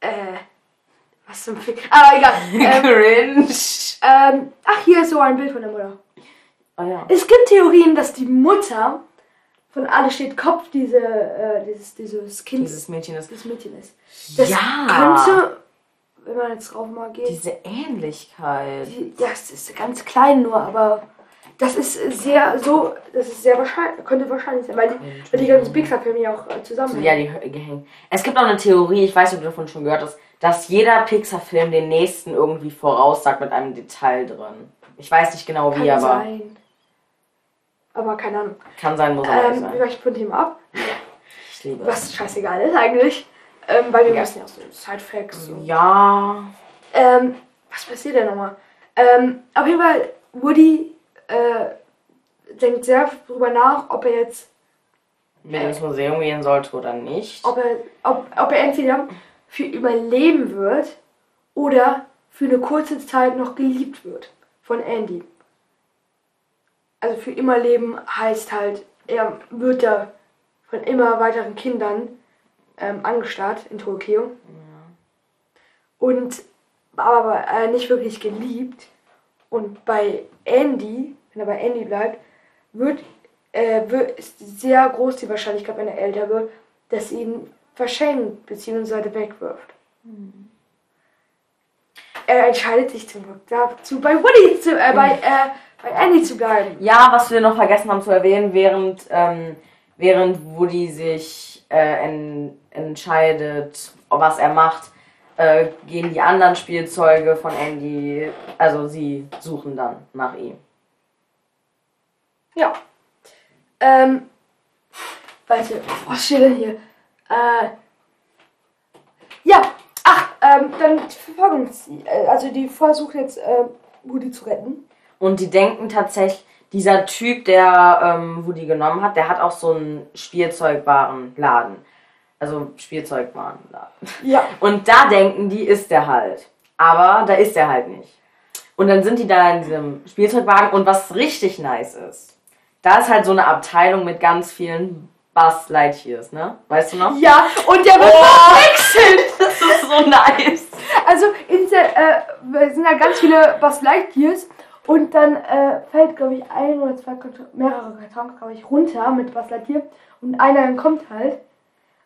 Äh. Was zum Fick. Aber egal. Ähm, Cringe. ähm, ach, hier ist so ein Bild von der Mutter. Oh ja. Es gibt Theorien, dass die Mutter von Alle steht Kopf diese, äh, dieses, dieses Kindes, Dieses Mädchen ist. dieses Mädchen ist. Das Ja. könnte, wenn man jetzt drauf mal geht, Diese Ähnlichkeit. die, ja, es ist ganz klein nur, aber das ist sehr so, das ist sehr wahrscheinlich, könnte wahrscheinlich sein, weil die, weil die ganzen Pixar-Filme ja auch äh, zusammenhängen. Ja, die gehängt. Es gibt auch eine Theorie, ich weiß nicht, ob du davon schon gehört hast, dass jeder Pixar-Film den nächsten irgendwie voraussagt mit einem Detail drin. Ich weiß nicht genau wie, Kann aber sein. Aber keine Ahnung. kann sein, muss aber Ähm, wir sein. weichen von dem ab, Ich liebe es. was scheißegal ist eigentlich. Ähm, weil wir müssen ja auch so Side-Facts Ja. Ähm, was passiert denn nochmal? Ähm, auf jeden Fall, Woody äh, denkt sehr drüber nach, ob er jetzt, Mit ins Museum gehen sollte oder nicht. ob er, ob, ob er entweder für überleben wird oder für eine kurze Zeit noch geliebt wird von Andy. Also für immer leben heißt halt, er wird da von immer weiteren Kindern ähm, angestarrt in Tokio. Und aber äh, nicht wirklich geliebt. Und bei Andy, wenn er bei Andy bleibt, wird, äh, wird ist sehr groß die Wahrscheinlichkeit, wenn er älter wird, dass sie ihn verschenkt bzw. wegwirft. Er entscheidet sich zum Glück dazu, bei Woody zu, äh, bei, äh, bei Andy zu bleiben. Ja, was wir noch vergessen haben zu erwähnen, während, ähm, während Woody sich äh, en entscheidet, was er macht, äh, gehen die anderen Spielzeuge von Andy, also sie suchen dann nach ihm. Ja. Ähm, warte, was steht denn hier? Äh, ja, ach, ähm, dann verfolgen sie, äh, also die versuchen jetzt, äh, Woody zu retten. Und die denken tatsächlich, dieser Typ, der ähm, Woody genommen hat, der hat auch so einen Spielzeugwarenladen. Also Spielzeugwarenladen. Ja. Und da denken die, ist der halt. Aber da ist er halt nicht. Und dann sind die da in diesem Spielzeugwagen und was richtig nice ist, da ist halt so eine Abteilung mit ganz vielen Buzz Lightyears, ne? Weißt du noch? Ja, und der wird Oh. verwechselt. Das ist so nice. Also, in der, äh, sind da ganz viele Buzz Lightyears und dann äh, fällt, glaube ich, ein oder zwei, mehrere Kartons, glaube ich, runter mit Lightyear und einer kommt halt.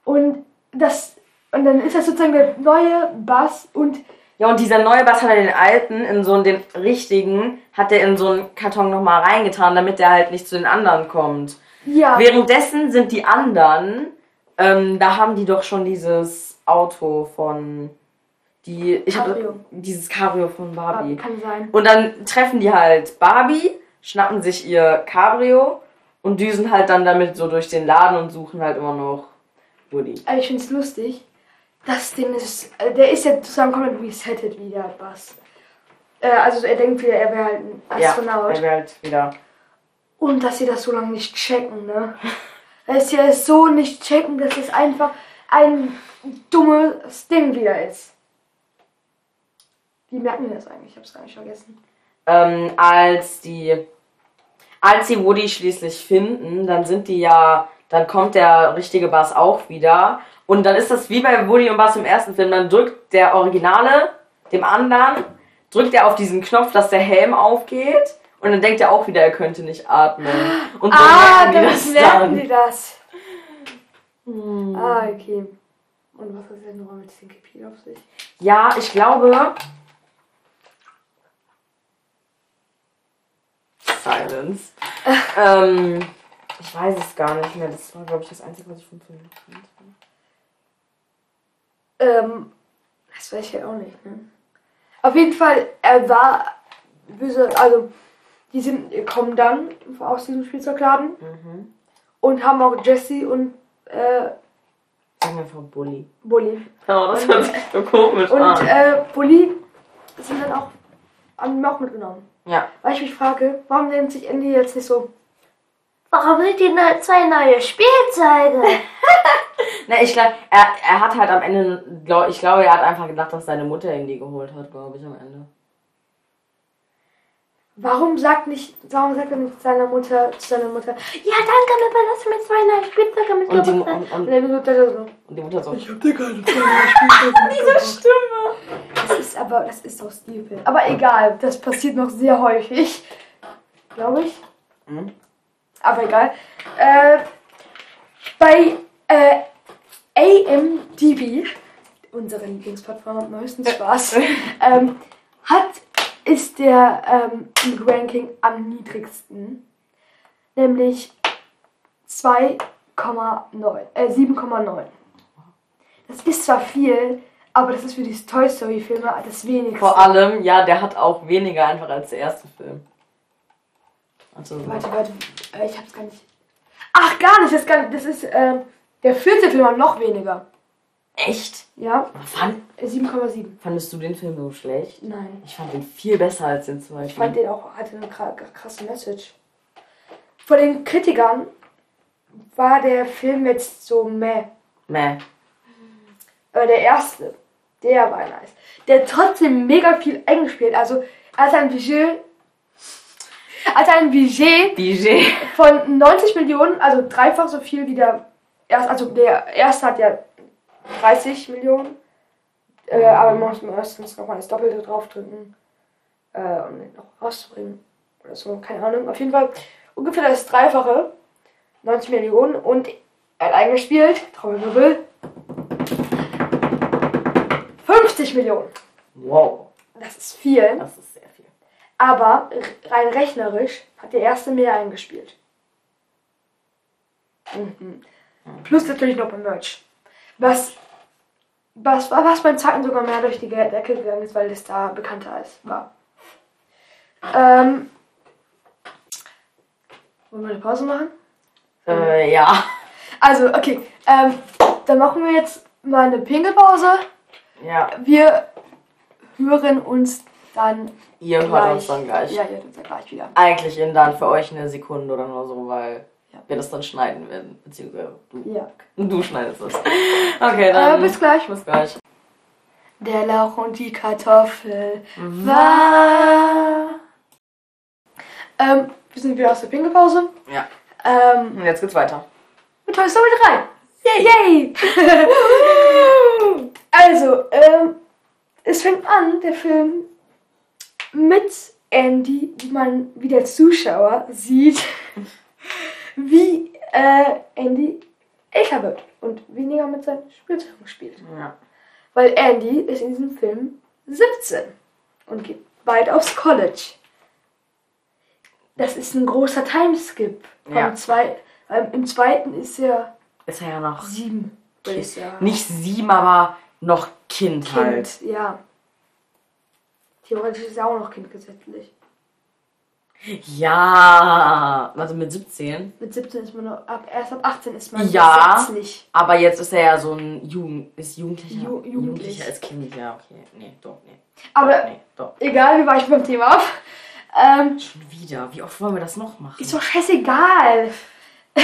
Und das und dann ist das sozusagen der neue Buzz und Ja, und dieser neue Bass hat er den alten in so einen, den richtigen, hat er in so einen Karton nochmal reingetan, damit der halt nicht zu den anderen kommt. ja, Währenddessen sind die anderen, ähm, da haben die doch schon dieses Auto von, die, ich Cabrio. habe dieses Cabrio von Barbie. kann sein. Und dann treffen die halt Barbie, schnappen sich ihr Cabrio und düsen halt dann damit so durch den Laden und suchen halt immer noch Woody. Aber ich finde es lustig, das Ding ist, äh, der ist ja sozusagen komplett resettet wie der Buzz. Äh, also er denkt wieder, er wäre halt ein Astronaut. Ja, er wäre halt wieder. Und dass sie das so lange nicht checken, ne? Dass sie es so nicht checken, dass es einfach ein dummes Ding wieder ist. Wie merken die das eigentlich? Ich hab's gar nicht vergessen. ähm, als die als sie Woody schließlich finden, dann sind die ja, dann kommt der richtige Bass auch wieder und dann ist das wie bei Woody und Bass im ersten Film, dann drückt der Originale dem anderen, drückt er auf diesen Knopf, dass der Helm aufgeht und dann denkt er auch wieder, er könnte nicht atmen. Und so ah, merken dann die das merken dann. die das. Hm. Ah, okay. Und was ist denn noch mit Pete auf sich? Ja, ich glaube. Silence. ähm, ich weiß es gar nicht mehr. Das war, glaube ich, das Einzige, was ich vom Film noch kannte. Ähm, das weiß ich ja auch nicht, ne? Auf jeden Fall, er war böse, also die sind, kommen dann aus diesem Spielzeugladen Mhm. und haben auch Jesse und äh, Sagen wir einfach Bully. Bully. Oh, das hört sich so komisch Und an. äh, Bully sind dann auch, haben ihn auch mitgenommen. Ja. Weil ich mich frage, warum nennt sich Andy jetzt nicht so, Warum sind die ne zwei neue Spielzeuge? Na, ich glaube, er, er hat halt am Ende, glaub, ich glaube, er hat einfach gedacht, dass seine Mutter ihn die geholt hat, glaube ich, am Ende. Warum sagt nicht, warum sagt er nicht seiner Mutter, zu seiner Mutter, Ja, danke, mir überlassen mir zwei neue Spielzeuge mit Und die, und, und und, der Mutter so, und die Mutter so. ich hab dir keine Spielzeug Diese Stimme. Das ist aber, das ist doch Stilfilm. Aber egal, das passiert noch sehr häufig. Glaube ich. Mhm. Aber egal. Äh, bei äh, AMDB, unsere Lieblingsplattform am neuesten Spaß, ähm, hat, ist der ähm, im Ranking am niedrigsten. Nämlich 2,9, äh, 7,9. Das ist zwar viel, aber das ist für die Toy Story Filme das wenigste. Vor allem, ja, der hat auch weniger einfach als der erste Film. Also, Warte, warte, äh, ich hab's gar nicht. Ach, gar nicht, das, ist gar nicht, das ist, ähm, der vierte Film hat noch weniger. Echt? Ja, Fand, äh, 7,7. fandest du den Film so schlecht? Nein. Ich fand den viel besser als den zweiten. Ich fand den auch, hatte eine kra- krasse Message. Von den Kritikern war der Film jetzt so meh. Meh. Aber der erste, der war nice. Der hat trotzdem mega viel eingespielt. Also, er hat ein Budget. hat ein Budget DJ. von 90 Millionen, also dreifach so viel wie der erste. Also, der erste hat ja 30 Millionen. Äh, aber man muss meistens nochmal das Doppelte draufdrücken, äh, um den noch rauszubringen. Oder so, keine Ahnung. Auf jeden Fall ungefähr das Dreifache. 90 Millionen und er hat eingespielt, Trommelwirbel, 50 Millionen. Wow. Das ist viel. Das ist sehr viel. Aber rein rechnerisch hat der erste mehr eingespielt. Mhm. Plus natürlich noch beim Merch. Was was, was beim zweiten sogar mehr durch die Decke gegangen ist, weil es da bekannter als war. Ähm, wollen wir eine Pause machen? Äh, ja. Also, okay. Ähm, dann machen wir jetzt mal eine Pingelpause. Ja. Wir hören uns dann Ihr hört uns dann gleich. Ja, ihr hört uns dann gleich wieder. Eigentlich in dann für euch eine Sekunde oder nur so, weil Ja. wir das dann schneiden werden. Beziehungsweise du. Ja. Du schneidest es. Okay, dann. Äh, bis gleich. Bis gleich. Der Lauch und die Kartoffel war. Ähm, wir sind wieder aus der Pinkelpause. Ja. Ähm, Und jetzt geht's weiter. mit Toy Story 3. Yay! also, ähm, es fängt an, der Film, mit Andy, wie man wie der Zuschauer sieht, wie äh, Andy älter wird und weniger mit seinen Spielzeugen spielt. Ja. Weil Andy ist in diesem Film 17 und geht bald aufs College. Das ist ein großer Timeskip. Ja. zwei, ähm, Im zweiten ist er Ist er ja noch. sieben, sagen. Nicht sieben, aber noch Kind, Kind, halt. ja. Theoretisch ist er auch noch Kind gesetzlich. Ja. Also mit 17. Mit 17 ist man noch, ab, erst ab 18 ist man Ja. gesetzlich. Aber jetzt ist er ja so ein Jugend, ist Jugendlicher. Ju- jugendlich. Jugendlicher als Kind, ja, okay. Nee, doch, nee. Aber Nee, doch. egal, wie war ich beim Thema ab. Ähm, Schon wieder. Wie oft wollen wir das noch machen? ist doch scheißegal.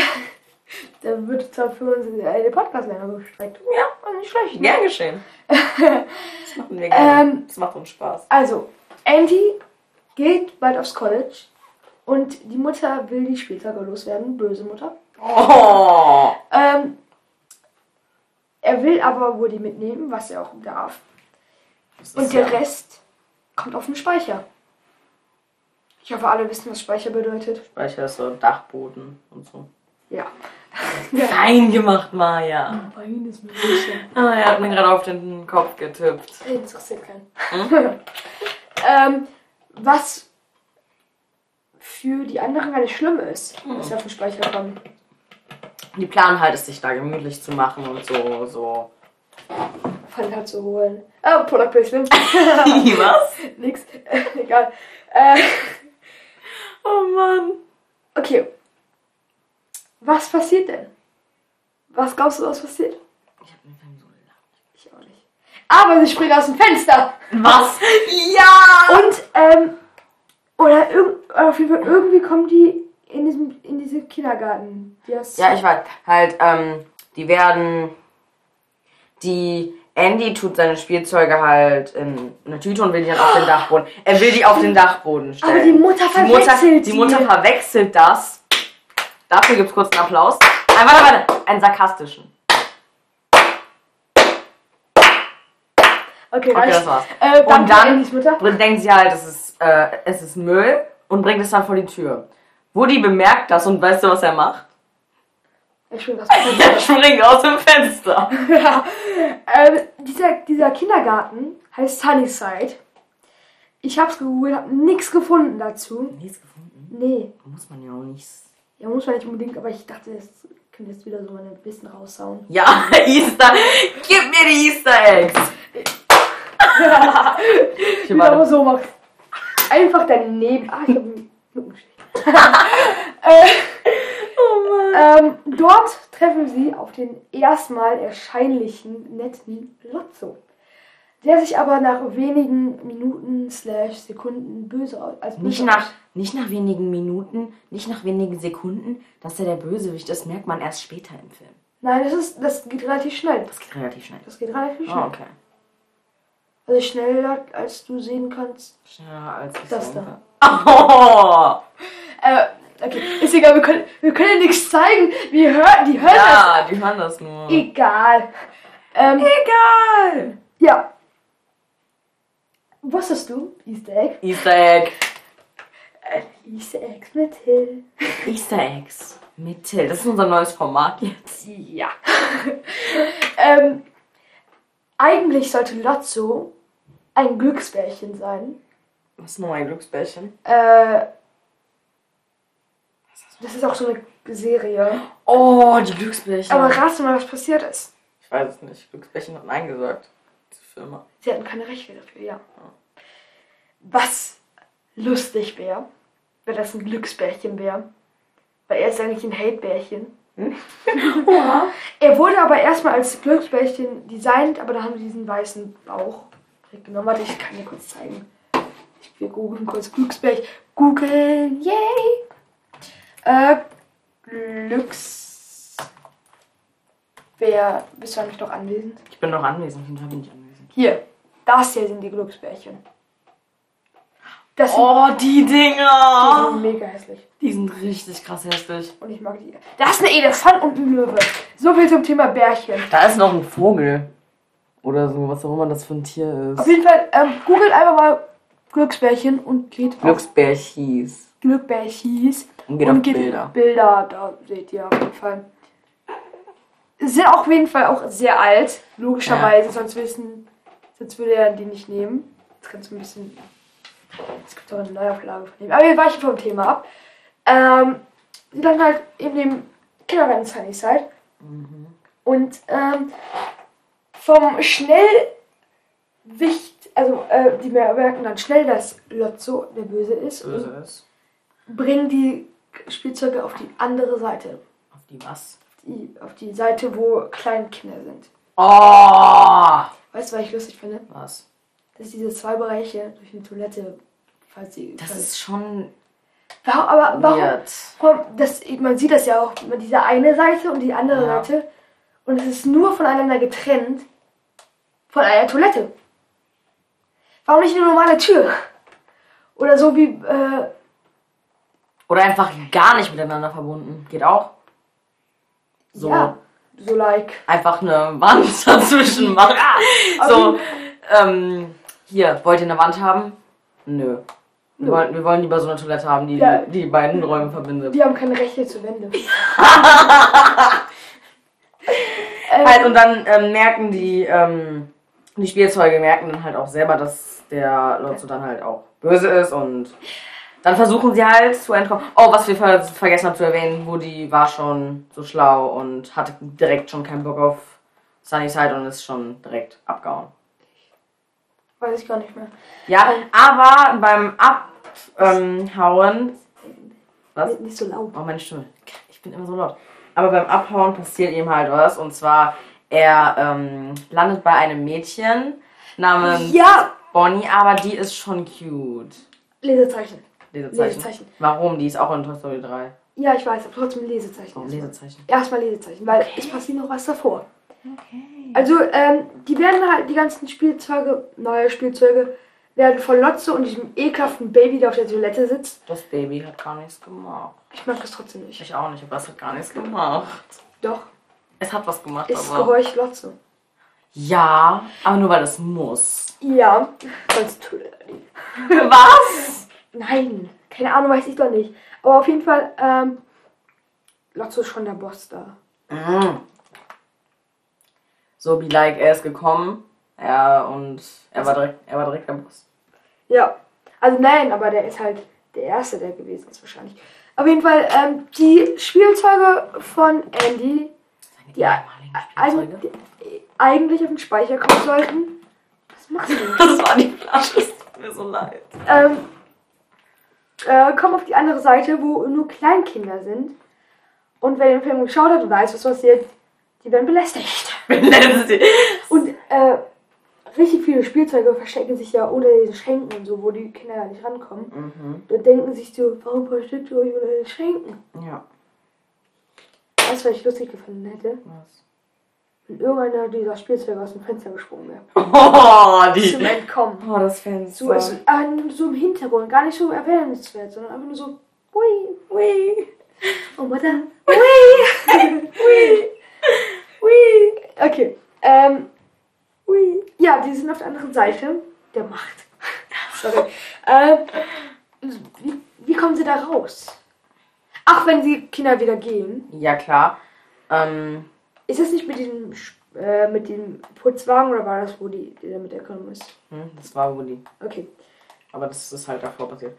da wird zwar für uns äh, der Podcast länger gestreckt. Ja, also nicht schlecht. ne? Gern geschehen. Das machen wir gerne. Ähm, das macht uns Spaß. Also, Andy geht bald aufs College und die Mutter will die Spielzeuge loswerden, böse Mutter. Oh. Ähm, er will aber wohl die mitnehmen, was er auch darf. Und der ja- Rest kommt auf den Speicher. Ich hoffe, alle wissen, was Speicher bedeutet. Speicher ist so Dachboden und so. Ja. Fein gemacht, Maja. Feines Mädchen. Ah, er hat mir gerade auf den Kopf getippt. Interessiert keinen. ähm, was für die anderen gar nicht schlimm ist, dass er auf den Speicher kommt. Die planen halt, es sich da gemütlich zu machen und so, so. Fanta zu holen. Oh, Product Placement. Was? Nix. Egal. Äh, Oh Mann. okay. Was passiert denn? Was glaubst du, was passiert? Ich hab den Film so lang. Ich auch nicht. Aber sie springen aus dem Fenster. Was? Ja! Und, ähm, oder auf jeden Fall, irgendwie kommen die in diesem, in diese Kindergarten. Die Ja, ich weiß. Halt, ähm, die werden. Die. Andy tut seine Spielzeuge halt in eine Tüte und will die dann auf den Dachboden. Er will die auf den Dachboden stellen. Aber die Mutter die Mutter, verwechselt die die. Mutter verwechselt das. Dafür gibt's kurz einen Applaus. Nein, warte, warte. Einen sarkastischen. Okay, Okay, das war's. Äh, Und dann Andys Mutter. bring- denkt sie halt, es ist, äh, es ist Müll und bringt es dann vor die Tür. Woody bemerkt das und weißt du, was er macht? Aus dem Er springt aus dem Fenster. ja. ähm, dieser, dieser Kindergarten heißt Sunnyside. Ich hab's gegoogelt, hab nichts gefunden dazu. Nichts gefunden. Nee, Muss man ja auch nicht. ja, muss man nicht unbedingt, aber ich dachte, das könnte jetzt wieder so meine Wissen raushauen. Ja, Easter. Gib mir die Easter Eggs. Ich aber so machst. Einfach daneben. Ah, ich hab einen äh, Oh Mann. ähm, dort treffen sie auf den erstmal erscheinlichen netten Lotso. Der sich aber nach wenigen Minuten slash Sekunden böse aus- als böse Nicht nach, nicht nach wenigen Minuten, nicht nach wenigen Sekunden, dass er der Bösewicht ist, merkt man erst später im Film. Nein, das, ist, das geht relativ schnell. Das geht relativ schnell. Das geht relativ schnell. Oh, okay. Also schneller, als du sehen kannst. Schneller als ich Das so. da. Oh, Äh, okay. Ist egal, wir können, wir können ja nichts zeigen. Wir hören, die hören ja, die hören das nur. das. Egal. Ähm, Egal. ja. Wusstest du, Easter Egg? Easter Egg. Äh, Easter Eggs mit Hill. Easter Eggs. Mit Till. Das ist unser neues Format jetzt. Ja. ähm, eigentlich sollte Lotso ein Glücksbärchen sein. Was ist noch ein Glücksbärchen? Äh, das ist auch so eine Serie. Oh, die Glücksbärchen. Aber rate mal, was passiert ist. Ich weiß es nicht. Glücksbärchen hat Nein gesagt. Diese Firma. Sie hatten keine Rechte dafür, ja. Was lustig wäre, wenn das ein Glücksbärchen wäre. Weil er ist eigentlich ein Hatebärchen. Oha. Er wurde aber erstmal als Glücksbärchen designt, aber da haben sie diesen weißen Bauch weggenommen. Warte, ich kann dir kurz zeigen. Ich will googeln kurz Glücksbärchen. Googeln, yay! Äh, Glücksbär. Bist du eigentlich noch anwesend? Ich bin noch anwesend. Fall bin ich anwesend. Hier, das hier sind die Glücksbärchen. Das sind, Oh, die die Dinger! sind mega hässlich. Die sind richtig krass hässlich. Und ich mag die. Das ist ein Elefant und ein Löwe. So viel zum Thema Bärchen. Da ist noch ein Vogel. Oder so, was auch immer das für ein Tier Auf ist. jeden Fall, ähm, googelt einfach mal Glücksbärchen und geht auf Glücksbärchis. Glücksbärchis Und geht und auf geht Bilder. Bilder. Da seht ihr auf jeden Fall. Sind auch auf jeden Fall auch sehr alt, logischerweise, sonst wissen, sonst würde er die nicht nehmen. Jetzt kannst du ein bisschen. Es gibt auch eine Neuauflage von dem. Aber wir weichen vom Thema ab. Ähm, die dann halt in dem Kindergarten Sunnyside. Und ähm, vom Schnellwicht, also äh, die merken dann schnell, dass Lotso der Böse ist Böse ist. bringen die Spielzeuge auf die andere Seite. Auf die was? Die, auf die Seite, wo Kleinkinder sind. Oh! Weißt du, was ich lustig finde? Was? Dass diese zwei Bereiche durch eine Toilette, falls sie. Das falls- ist schon Warum, aber warum? warum das, man sieht das ja auch, diese eine Seite und die andere Ja. Seite. Und es ist nur voneinander getrennt von einer Toilette. Warum nicht eine normale Tür? Oder so wie, äh, Oder einfach gar nicht miteinander verbunden. Geht auch. So. ja, so like. Einfach eine Wand dazwischen machen. auf So, ähm, hier, wollt ihr eine Wand haben? Nö. Wir wollen, wir wollen lieber so eine Toilette haben, die Ja. die, die beiden Räume verbindet. Die haben keine Rechte zu Wände. Halt, und dann ähm, merken die, ähm, die Spielzeuge merken dann halt auch selber, dass der Lotso dann halt auch böse ist und dann versuchen sie halt zu entkommen. Oh, was wir ver vergessen haben zu erwähnen, Woody war schon so schlau und hatte direkt schon keinen Bock auf Sunnyside und ist schon direkt abgehauen. Weiß ich gar nicht mehr. Ja, aber beim Abhauen. Was? Nicht so laut. Oh, meine Stimme. Ich bin immer so laut. Aber beim Abhauen passiert ihm halt was. Und zwar, er ähm, landet bei einem Mädchen namens Ja! Bonnie, aber die ist schon cute. Lesezeichen. Lesezeichen. Lesezeichen. Warum? Die ist auch in Toy Story 3. Ja, ich weiß, aber trotzdem Lesezeichen. Warum erstmal. Lesezeichen? Erstmal Lesezeichen, weil es passiert noch was davor. Also, ähm, die werden halt, die ganzen Spielzeuge, neue Spielzeuge, werden von Lotze und diesem ekelhaften Baby, der auf der Toilette sitzt. Das Baby hat gar nichts gemacht. Ich mag das trotzdem nicht. Ich auch nicht, aber es hat gar nichts gemacht. Doch, Es hat was gemacht, ist aber. Geräusch Lotze. Ja, aber nur weil es muss. Ja, sonst tut er nicht. Was? Nein, keine Ahnung, weiß ich doch nicht. Aber auf jeden Fall, ähm, Lotso ist schon der Boss da. Mm. So wie like er ist gekommen. Ja, und er war direkt, er war direkt der Boss. Ja, also nein, aber der ist halt der Erste, der gewesen ist wahrscheinlich. Auf jeden Fall, ähm, die Spielzeuge von Andy, die Ja, eig die eigentlich auf den Speicher kommen sollten. Was machst du? Das war die Flasche, es tut mir so leid. ähm, äh, kommen auf die andere Seite, wo nur Kleinkinder sind. Und wer den Film geschaut hat und weiß, was passiert, die werden belästigt. Und äh, richtig viele Spielzeuge verstecken sich ja unter den Schränken und so, wo die Kinder ja nicht rankommen. mhm. Da denken sich so, warum versteckt ihr euch unter den Schränken? Ja. Weißt du, was ich lustig gefunden hätte? Was? Wenn irgendeiner dieser Spielzeuge aus dem Fenster gesprungen wäre. Oh, Zum die. Entkommen. Oh, das Fenster. So, ist, äh, so im Hintergrund, gar nicht so erwähnenswert, sondern einfach nur so, hui, Ui. oh Mutter, hui, hui, hui. Okay, ähm, hui. Ja, die sind auf der anderen Seite der Macht. Sorry. Ähm, wie, wie kommen sie da raus? Ach, wenn die Kinder wieder gehen. Ja, klar. Ähm, Ist das nicht mit diesem, Sch- äh, mit dem Putzwagen oder war das Woody, der mit der ist? hm, das war Woody. Okay. Aber das ist halt davor passiert.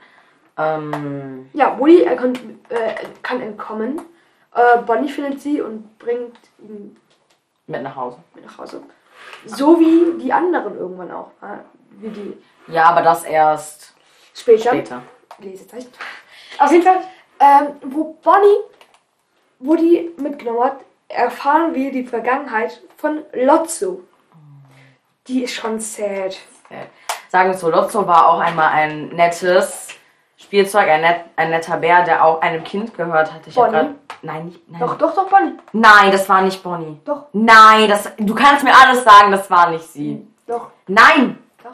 Ähm, Ja, Woody er kann, äh, kann entkommen. Äh, Bonnie findet sie und bringt ihn Mit nach Hause. mit nach Hause. So wie die anderen irgendwann auch. äh, Wie die Ja, aber das erst später. später. Lesezeichen. Auf jeden Fall, ähm, wo Bonnie, wo die mitgenommen hat, erfahren wir die Vergangenheit von Lotso. Die ist schon sad. Äh, Sagen wir so, Lotso war auch einmal ein nettes Spielzeug, ein, net, ein netter Bär, der auch einem Kind gehört hatte. Ich Bonnie? grad- Nein, nicht, nein. Doch, doch, doch, Bonnie. Nein, das war nicht Bonnie. Doch. Nein, das, du kannst mir alles sagen, das war nicht sie. Doch, Nein, doch.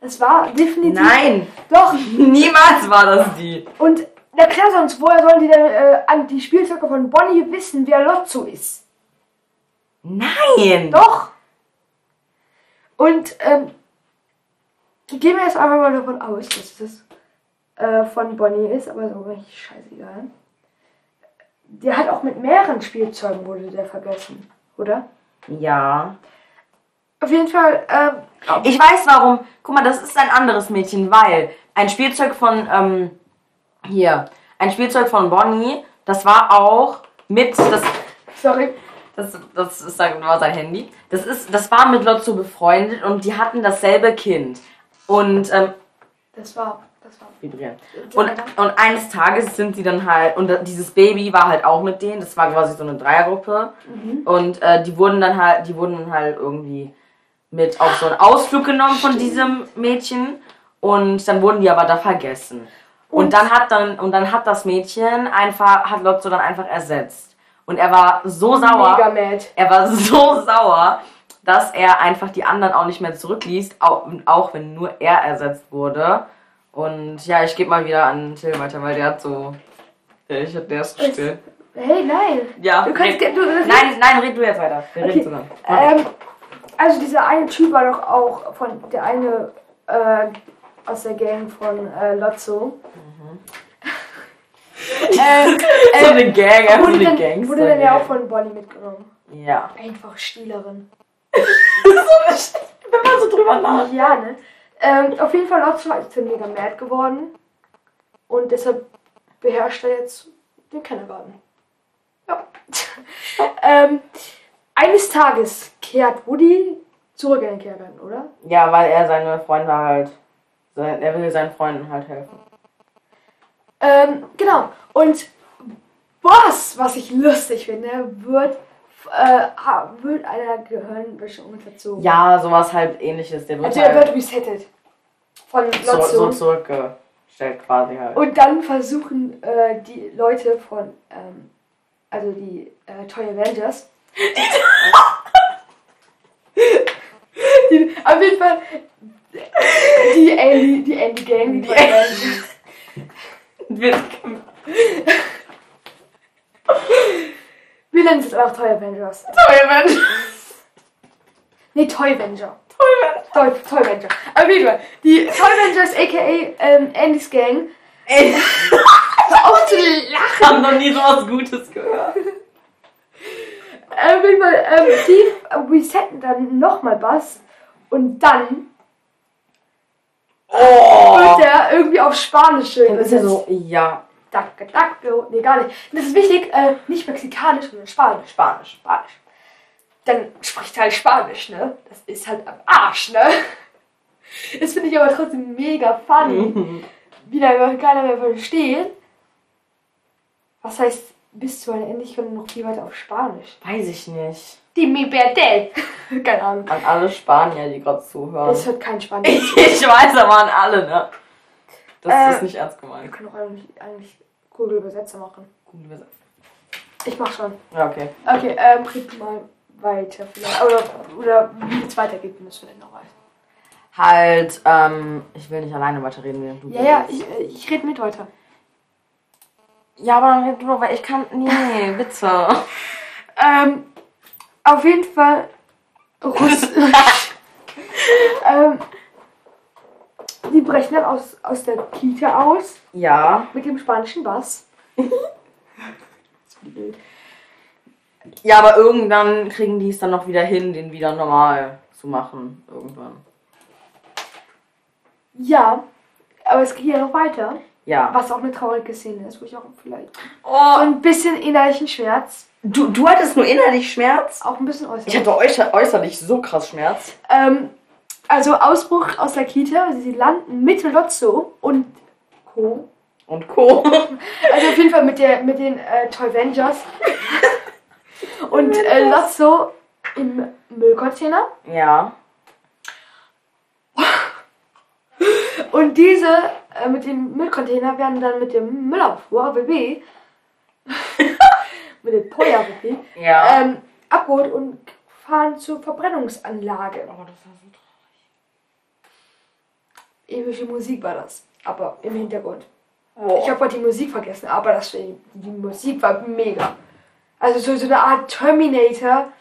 Das war definitiv. nein, Doch. niemals war das die. Und erklär sonst, woher sollen die denn äh, an die Spielzeuge von Bonnie wissen, wer Lotso ist? Nein. Doch. Und ähm, gehen wir jetzt einfach mal davon aus, dass das äh, von Bonnie ist, aber so richtig scheißegal. Der hat auch mit mehreren Spielzeugen wurde der vergessen, oder? Ja. Auf jeden Fall, ähm, Ich weiß warum. Guck mal, das ist ein anderes Mädchen, weil ein Spielzeug von, ähm, hier, ein Spielzeug von Bonnie, das war auch mit, das, sorry, das, das ist, sein- war sein Handy. Das ist, das war mit Lotso befreundet und die hatten dasselbe Kind. Und, ähm, das war, das war. vibrieren. Und, und eines Tages sind sie dann halt, und dieses Baby war halt auch mit denen, das war quasi so eine Dreiergruppe. Und äh, die wurden dann halt, die wurden dann halt irgendwie mit auf so einen Ausflug genommen von diesem Mädchen. Und dann wurden die aber da vergessen. Und, Und- dann hat dann, und dann hat das Mädchen einfach, hat Lotso dann einfach ersetzt. Und er war so sauer. Mega mad. Er war so sauer, dass er einfach die anderen auch nicht mehr zurückließ, auch, auch wenn nur er ersetzt wurde. Und ja, ich gebe mal wieder an Till weiter, weil der hat so. Ich hab der Es- still. Hey, nein. Ja, Du kannst, red, du, nein, nein, red du jetzt weiter. Wir reden Okay. zusammen. Ähm, also dieser eine Typ war doch auch von der eine äh, aus der Gang von äh, Lotso. Ähm, so eine Gang, einfach so wurde, eine dann, wurde dann ja auch von Bonnie mitgenommen. Ja. Einfach Stielerin. Wenn man so drüber nachdenkt. Ja, ne? Ähm, auf jeden Fall ist dann mega mad geworden. Und deshalb beherrscht er jetzt den Kindergarten. Ja. ähm, eines Tages kehrt Woody zurück in den Kindergarten, oder? Ja, weil er seine Freunde halt. Er will seinen Freunden halt helfen. Ähm, genau. Und Boss, was ich lustig finde, wird, äh, wird einer Gehirnwäsche unterzogen. Ja, sowas halt ähnliches. Der wird Also halt wird resettet. Von so, so Lotso. zurückgestellt quasi halt. Und dann versuchen äh, die Leute von, ähm, also die äh, Toy Avengers. die, auf jeden Fall die Andy, die Andy Gang, die, Die Toy Wir- nennen es jetzt auch Toy Avengers. Toy Avengers. Nee, Toy Avenger. Toy Avengers. Toy, Toy Avenger. Auf jeden Fall. Die Toy Avengers, aka ähm, Andys Gang. Ey, auf zu ich lachen! hab noch nie sowas Gutes gehört. Auf jeden Fall, ähm, die resetten dann nochmal Bass. Und dann Oh. wird der irgendwie auf Spanisch Dann ist er übersetzt. so, ja, Dacke, dacke. Nee, gar nicht. Das ist wichtig, äh, nicht mexikanisch, sondern Spanisch. Spanisch. Spanisch. Dann spricht er halt Spanisch, ne? Das ist halt am Arsch, ne? Das finde ich aber trotzdem mega funny. Wieder gar keiner mehr versteht. Was heißt, bis zu einer Endlichkeit noch viel weiter auf Spanisch? Weiß ich nicht. Die mi perdel. Keine Ahnung. An alle Spanier, die gerade zuhören. Das hört kein Spanisch. Ich weiß aber an alle, ne? Das Äh, ist nicht ernst Wir gemeint. können auch eigentlich, eigentlich Google Übersetzer machen. Gut übersetzt. Ich mach schon. Ja, okay. Okay, ähm, red mal weiter vielleicht. Oder, oder wie es weitergeht, müssen wir noch weiter. Halt, ähm, ich will nicht alleine weiterreden, während du Ja, ja, ich, äh, ich rede mit weiter. Ja, aber dann red du doch, weil ich kann. Nee, bitte. Ähm, auf jeden Fall Russ ähm, die brechen dann aus, aus der Kita aus Ja. mit dem spanischen Bass. Ja, aber irgendwann kriegen die es dann noch wieder hin, den wieder normal zu machen. Irgendwann. Ja, aber es geht ja noch weiter. Ja. Was auch eine traurige Szene ist, wo ich auch vielleicht so Oh, ein bisschen innerlichen Schmerz. Du, du hattest nur innerlich Schmerz? Auch ein bisschen äußerlich. Ich hatte äußer, äußerlich so krass Schmerz. Ähm, also Ausbruch aus der Kita, sie landen mit Lotso und Co. Und Co. Also auf jeden Fall mit, der, mit den äh, Toy Vengers. und äh, Lotso im Müllcontainer. ja. Und diese äh, mit dem Müllcontainer werden dann mit dem Müllabfuhr, WB, mit dem Poya WB, Ja. ähm, abgeholt und fahren zur Verbrennungsanlage. oh, das war so Epische Musik war das, aber im Hintergrund. traurig. Ich habe heute die Musik vergessen, aber das, die Musik war mega. Also so, so eine Art Terminator,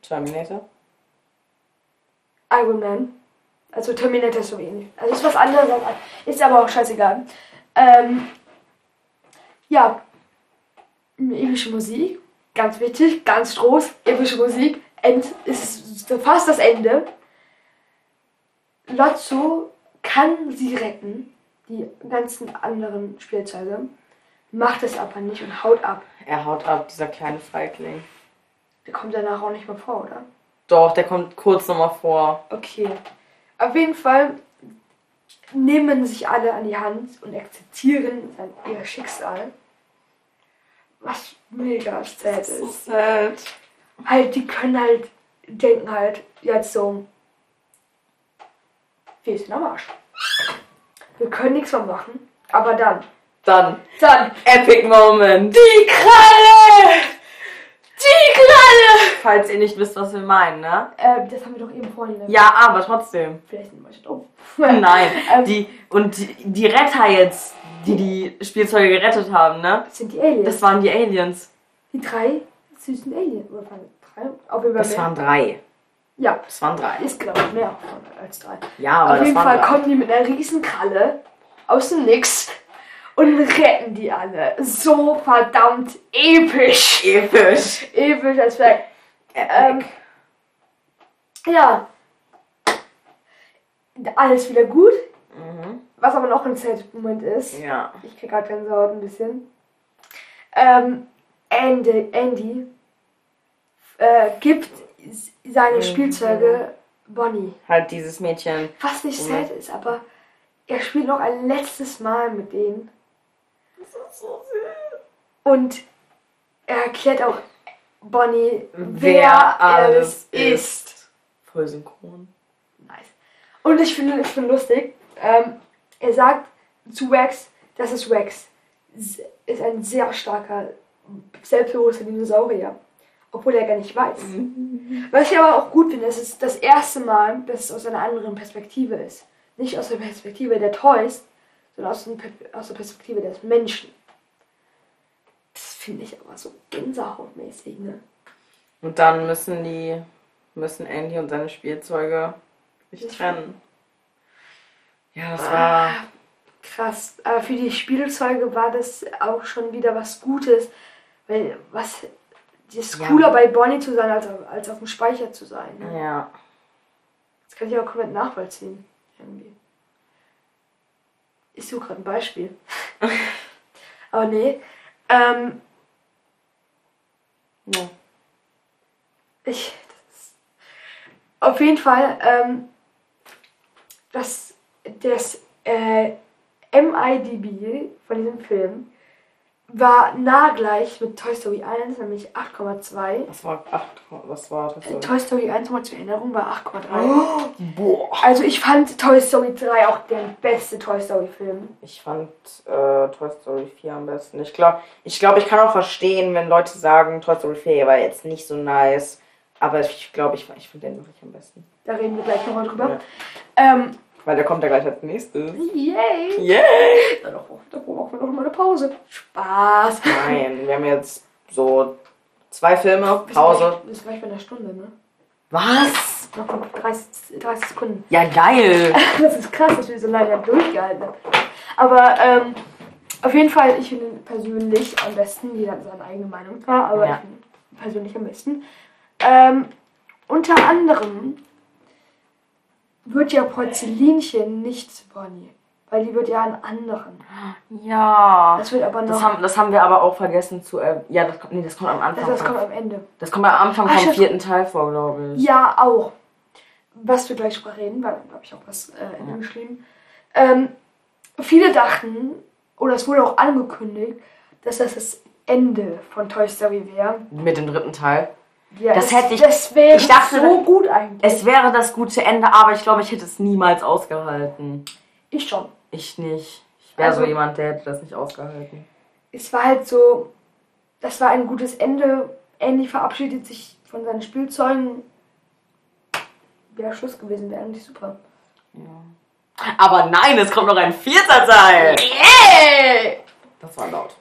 Terminator? Iron Man. Also Terminator ist so ähnlich. Also ist was anderes, als- ist aber auch scheißegal. Ähm, ja, epische Musik, ganz wichtig, ganz groß, epische Musik, End, ist fast das Ende. Lotso kann sie retten, die ganzen anderen Spielzeuge, macht es aber nicht und haut ab. Er haut ab, dieser kleine Feigling. Der kommt danach auch nicht mehr vor, oder? Doch, der kommt kurz nochmal vor. Okay. Auf jeden Fall nehmen sich alle an die Hand und akzeptieren sein, ihr Schicksal. Was mega sad ist. sad. Halt, die können halt denken halt jetzt so, wir sind am Arsch. Wir können nichts mehr machen. Aber dann, Dann, dann, Epic Moment. die Kralle! Die Kralle! Falls ihr nicht wisst, was wir meinen, ne? Äh, das haben wir doch eben vorhin. Ja, aber trotzdem. Vielleicht sind wir doof. Nein. Ähm, Die, und die, die Retter jetzt, die die Spielzeuge gerettet haben, ne? Das sind die Aliens. Das waren die Aliens. die drei süßen Aliens. Oder waren es drei? Auf jeden Fall Das mehr. waren drei. Ja, Das waren drei. ist glaube ich mehr als drei. Ja, aber Auf das jeden waren Fall drei. kommen die mit einer riesen Kralle aus dem Nix und retten die alle. So verdammt episch. Episch. Episch als wäre. Ähm, ja. Alles wieder gut. Mhm. Was aber noch ein Zeit-Moment ist. Ja. Ich krieg gerade Gänsehaut ein bisschen. Ähm, Andy, Andy äh, gibt seine Mhm. Spielzeuge Bonnie. Halt dieses Mädchen. Was nicht Mhm. sad ist, aber er spielt noch ein letztes Mal mit denen. Und er erklärt auch Bonnie, wer, alles ist. Voll synchron. Nice. Und ich finde ich finde lustig, ähm, er sagt zu Wax, das ist Wax. S- Ist ein sehr starker, selbstbewusster Dinosaurier. Obwohl er gar nicht weiß. Was ich aber auch gut finde, es ist das erste Mal, dass es aus einer anderen Perspektive ist. Nicht aus der Perspektive der Toys, sondern aus, aus der Perspektive des Menschen. Das finde ich aber so gänsehautmäßig, ne? Und dann müssen die, müssen Andy und seine Spielzeuge sich trennen. Ja, das war. Krass. Aber für die Spielzeuge war das auch schon wieder was Gutes. Weil was. Es ist Ja. cooler bei Bonnie zu sein, als, auf- als auf dem Speicher zu sein. Ne? Ja. Das kann ich auch komplett nachvollziehen. Irgendwie. Ich suche gerade ein Beispiel. Aber nee. Ähm, ja. ich. Das, auf jeden Fall, ähm, das, das äh, MIDB von diesem Film war nah gleich mit Toy Story 1, nämlich 8,2. Das war acht. Was war das? Äh, Toy Story 1 nochmal zur Erinnerung war 8,3. Boah. Also ich fand Toy Story 3 auch der beste Toy Story Film. Ich fand äh, Toy Story 4 am besten. Ich glaube, ich, glaub, ich kann auch verstehen, wenn Leute sagen, Toy Story 4 war jetzt nicht so nice. Aber ich glaube, ich, ich finde den wirklich am besten. Da reden wir gleich nochmal drüber. Ja. Ähm, Weil der kommt ja gleich als nächstes. yay! Yay! Da brauchen wir noch mal eine Pause. Spaß! Nein, wir haben jetzt so zwei Filme, Pause. Wir sind gleich bei einer Stunde, ne? Was? Noch 30, 30 Sekunden. Ja, geil. Das ist krass, dass wir so lange durchgehalten haben. Aber ähm, auf jeden Fall, ich finde persönlich am besten. Jeder hat seine eigene Meinung zwar, aber Ja. ich finde persönlich am besten. Ähm, unter anderem wird ja Porzellinchen nicht zu Bonnie. weil die wird ja einen anderen. Ja. Das wird aber noch. Das haben, das haben wir aber auch vergessen zu. Äh, ja, das kommt, nee, das kommt am Anfang. das, das kommt am Ende. das kommt am Anfang Ah, vom vierten Teil vor, glaube ich. Ja, auch. Was wir gleich drüber reden, weil da habe ich auch was äh, geschrieben. Ähm, viele dachten, oder es wurde auch angekündigt, dass das das Ende von Toy Story wäre. Mit dem dritten Teil. Ja, Das hätte ich- Das wäre ich dachte, so gut eigentlich. Es wäre das gute Ende, aber ich glaube, ich hätte es niemals ausgehalten. ich schon. Ich nicht. Ich wäre Also- so jemand, der hätte das nicht ausgehalten. Es war halt so, das war ein gutes Ende. Andy verabschiedet sich von seinen Spielzeugen. Wäre Schluss gewesen, wäre eigentlich super. Aber nein, es kommt noch ein vierter Teil. Yeah! Das war laut.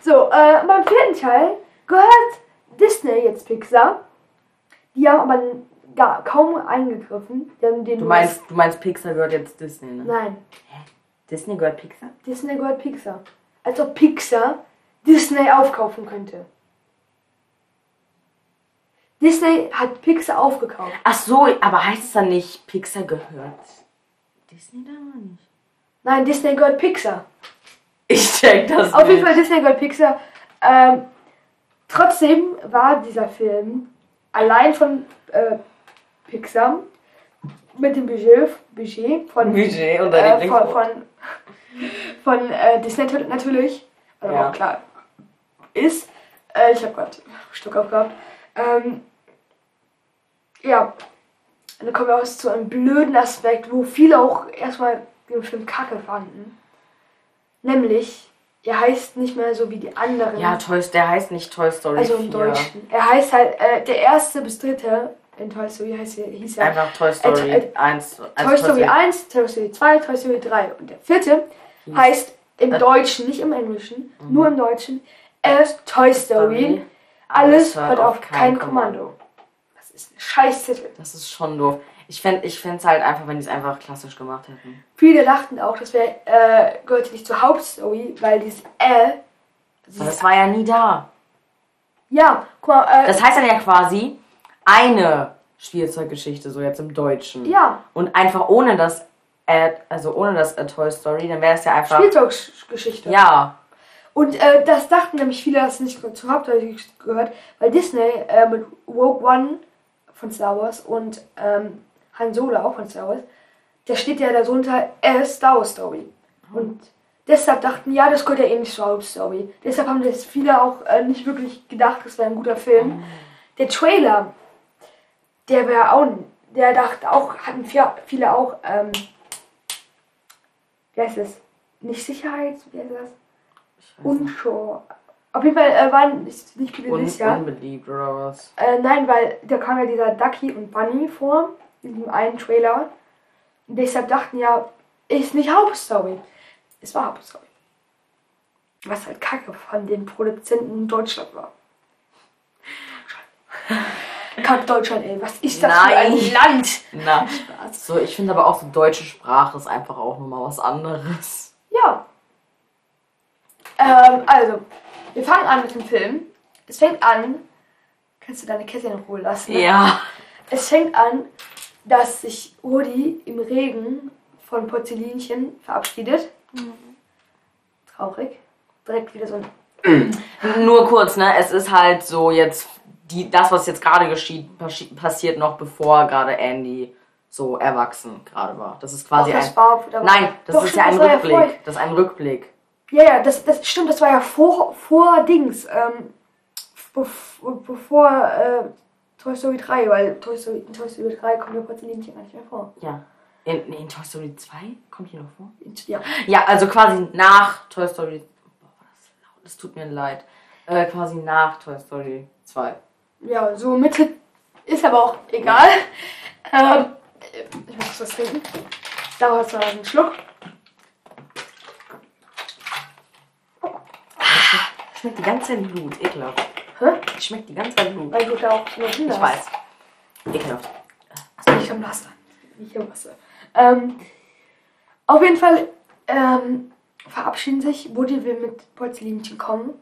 So, äh, beim vierten Teil gehört Disney jetzt Pixar. Die haben aber gar, kaum eingegriffen. Du meinst, du meinst, Pixar gehört jetzt Disney, ne? Nein, Disney gehört Pixar? Disney gehört Pixar. Als ob Pixar Disney aufkaufen könnte. Disney hat Pixar aufgekauft. Ach so, aber heißt es dann nicht, Pixar gehört Disney da oder nicht? Nein, Disney gehört Pixar. Ich check das Auf nicht. jeden Fall Disney gehört Pixar. Ähm, trotzdem war dieser Film allein von äh, Pixar mit dem Budget, Budget von, Budget äh, von, von, von äh, Disney nat- natürlich, also Ja. auch klar ist. Äh, ich habe gerade Stück aufgehabt. Ähm, ja, und dann kommen wir auch zu einem blöden Aspekt, wo viele auch erstmal den Film kacke fanden. Nämlich, er heißt nicht mehr so wie die anderen. Ja, Toy, der heißt nicht Toy Story also 4. im Deutschen. Er heißt halt, äh, der erste bis dritte in Toy Story heißt, hieß er Einfach Toy Story Äh, 1. also Toy Story 1, Toy Story 2, Toy Story 3. Und der vierte heißt im Äh. Deutschen, nicht im Englischen, nur im Deutschen, erst Toy Story. Story. Alles hört auf kein Kommando. Das ist ein scheiß Titel. Das ist schon doof. Ich fände ich es halt einfach, wenn die es einfach klassisch gemacht hätten. Viele dachten auch, das wäre, äh, gehörte nicht zur Hauptstory, weil dieses Äh, Aber das war ja nie da. ja, guck mal, äh, Das heißt dann ja quasi eine Spielzeuggeschichte, so jetzt im Deutschen. ja, Und einfach ohne das, äh, also ohne das äh, Toy Story, dann wäre es ja einfach. Spielzeuggeschichte. Ja. Und äh, das dachten nämlich viele, dass es nicht zur Hauptstory gehört, weil Disney äh, mit Rogue One von Star Wars und ähm, Han Solo auch von Star Wars, da steht ja da drunter äh, Star Wars Story. Und deshalb dachten, ja, das gehört ja eh nicht zur Hauptstory. Deshalb haben das viele auch äh, nicht wirklich gedacht, das wäre ein guter Film. Der Trailer, der wäre auch, der dachte auch, hatten viele, auch, ähm, wie heißt das? Nicht Sicherheit, wie heißt das? Unsure. Auf jeden Fall äh, waren nicht nicht viele Un Jahr. unbeliebt oder was? Äh, nein, weil da kam ja dieser Ducky und Bunny vor, in diesem einen Trailer. Und deshalb dachten ja, ist nicht Hauptstory. Es war Hauptstory. Was halt kacke von den Produzenten in Deutschland war. Kack Deutschland, ey. Was ist das für Nein. ein Land? Na. So, ich finde aber auch so deutsche Sprache ist einfach auch nochmal was anderes. Ja. Ähm, also, wir fangen an mit dem Film. Es fängt an. Kannst du deine Kette in Ruhe lassen? ne? Ja. Es fängt an, dass sich Woody im Regen von Porzellinchen verabschiedet. Traurig. Direkt wieder so ein. Nur kurz, ne? Es ist halt so jetzt, die, das, was jetzt gerade geschieht, passi- passiert noch bevor gerade Andy so erwachsen gerade war. Das ist quasi Doch, das ein. war, da Nein, das Doch, ist stimmt, ja ein das Rückblick. vorher. das ist ein Rückblick. Ja, ja, das, das stimmt, das war ja vor, vor Dings. Ähm, bev- bevor äh, Toy Story 3, weil Toy Story, in Toy Story 3 kommt ja Porzellinchen gar nicht mehr vor. Ja. In, nee, in Toy Story 2 kommt hier noch vor? Ja. Ja, also quasi nach Toy Story. Boah, war das laut. Das tut mir leid. Äh, quasi nach Toy Story 2. Ja, so Mitte ist aber auch egal. Ähm, ich muss das trinken. Dauert mal einen Schluck. Schmeckt die ganze Zeit Blut. Ekelhaft. Hä? Schmeckt die ganze Zeit Blut. Weil du da auch Kinder Ich weiß. Ekelhaft. Also nicht am Laster. Nicht am Wasser. Ähm, auf jeden Fall ähm, verabschieden sich. Woody will mit Porzellinchen kommen.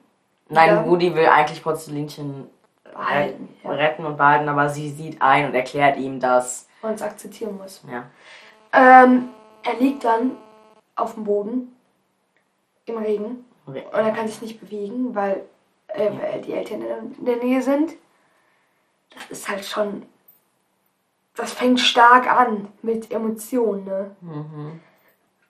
Nein, Ja. Woody will eigentlich Porzellinchen Behalten, retten, ja. und behalten, aber sie sieht ein und erklärt ihm das. Und es akzeptieren muss. Ja. Ähm, er liegt dann auf dem Boden im Regen und er kann sich nicht bewegen, weil, äh, weil die Eltern in der Nähe sind. Das ist halt schon. Das fängt stark an mit Emotionen, ne? Mhm.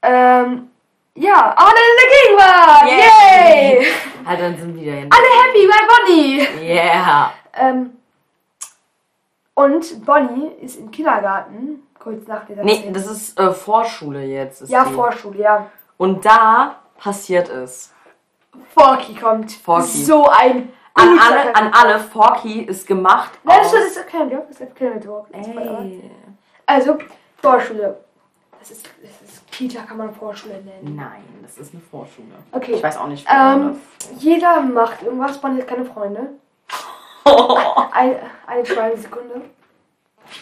Ähm, ja, Arne in der Gegenwart! Yay! Yay! Halt, dann sind wieder in. Alle happy, weil Bonnie! Yeah! Ähm, und Bonnie ist im Kindergarten, kurz nach dieser Nee, Szene. das ist äh, Vorschule jetzt. Ist Ja, die. Vorschule, ja. Und da passiert es. Forky kommt. Forky. So ein An alle, an alle, Forky ist gemacht Nein, das ist, erklären wir. Das wir doch. Ey. Also, Vorschule. Das ist, das ist Kita, kann man Vorschule nennen. Nein, das ist eine Vorschule. Okay. Ich weiß auch nicht, man Ähm, jeder macht irgendwas, Bonnie hat keine Freunde. das... Ein, eine kleine Sekunde.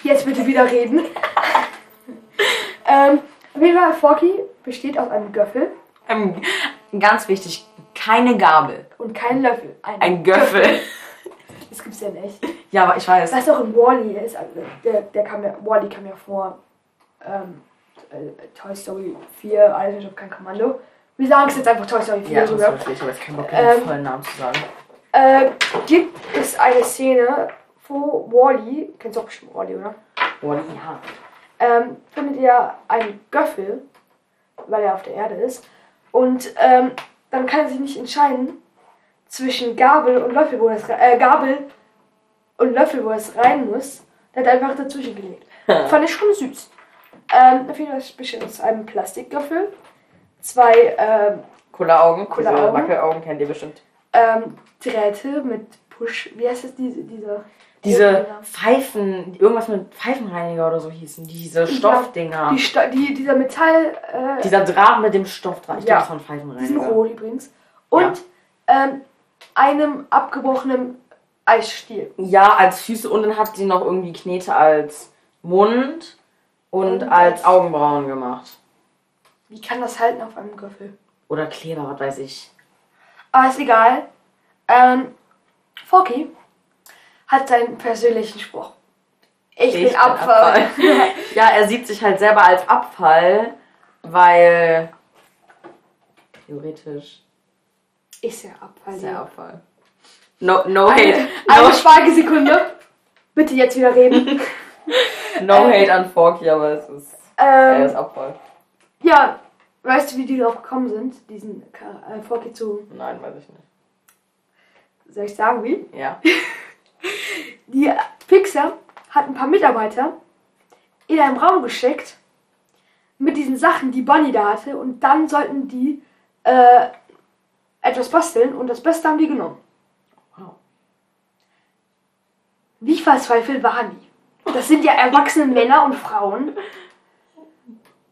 Jetzt bitte wieder reden. ähm, auf jeden Fall, Forky besteht aus einem Göffel ähm, ganz wichtig, keine Gabel. und keinem Löffel. Ein Göffel. Das gibt's ja nicht. Ja, aber ich weiß. Das ist auch in Wally ist. Also der, der kam ja, Wally kam ja vor ähm, äh, Toy Story 4, also ich habe kein Kommando. Wir sagen es jetzt einfach Toy Story 4 Ja, das sogar. weiß ich. Ich habe jetzt keinen Bock, Ähm, den vollen Namen zu sagen. Äh, gibt es eine Szene, wo Wally, kennst du auch bestimmt Wally, oder? Oh, ja. Ähm, findet er einen Göffel, weil er auf der Erde ist. Und ähm, dann kann er sich nicht entscheiden zwischen Gabel und Löffel, wo es äh, Gabel und Löffel, wo es rein muss. Der hat einfach dazwischen gelegt. Fand ich schon süß. Ähm, auf jeden Fall besteht aus einem Plastiklöffel, zwei ähm, Cola-Augen. Cola Augen. Wackelaugen kennt ihr bestimmt. ähm, Drähte mit Push. Wie heißt das? Diese, diese, Diese Pfeifen, irgendwas mit Pfeifenreiniger oder so hießen. Diese Stoffdinger. Die, Sto- die, dieser Metall. Äh, Dieser Draht mit dem Stoff dran. Ich Ja. glaube, das war ein Die sind Pfeifenreiniger. rot übrigens. Und ähm, einem abgebrochenen Eisstiel. Ja, als Füße und dann hat sie noch irgendwie Knete als Mund und, Und als als- Augenbrauen gemacht. Wie kann das halten auf einem Griffel? Oder Kleber, was weiß ich. Aber ist egal. Ähm, Forky hat seinen persönlichen Spruch. Ich, bin Abfall. ja, er sieht sich halt selber als Abfall, weil theoretisch ist ja Abfall. ist er Abfall. No, no hate. Eine, No, eine Schweigesekunde. Bitte jetzt wieder reden. no hate an Forky, aber es ist, er ist ähm, Abfall. ja, weißt du, wie die drauf gekommen sind, diesen äh, Forky zu. Nein, weiß ich nicht. Soll ich sagen, wie? Ja. Die Pixar hat ein paar Mitarbeiter in einen Raum geschickt mit diesen Sachen, die Bunny da hatte, und dann sollten die äh, etwas basteln und das Beste haben die genommen. Wow. Wie verzweifelt waren die? Das sind ja erwachsene Männer und Frauen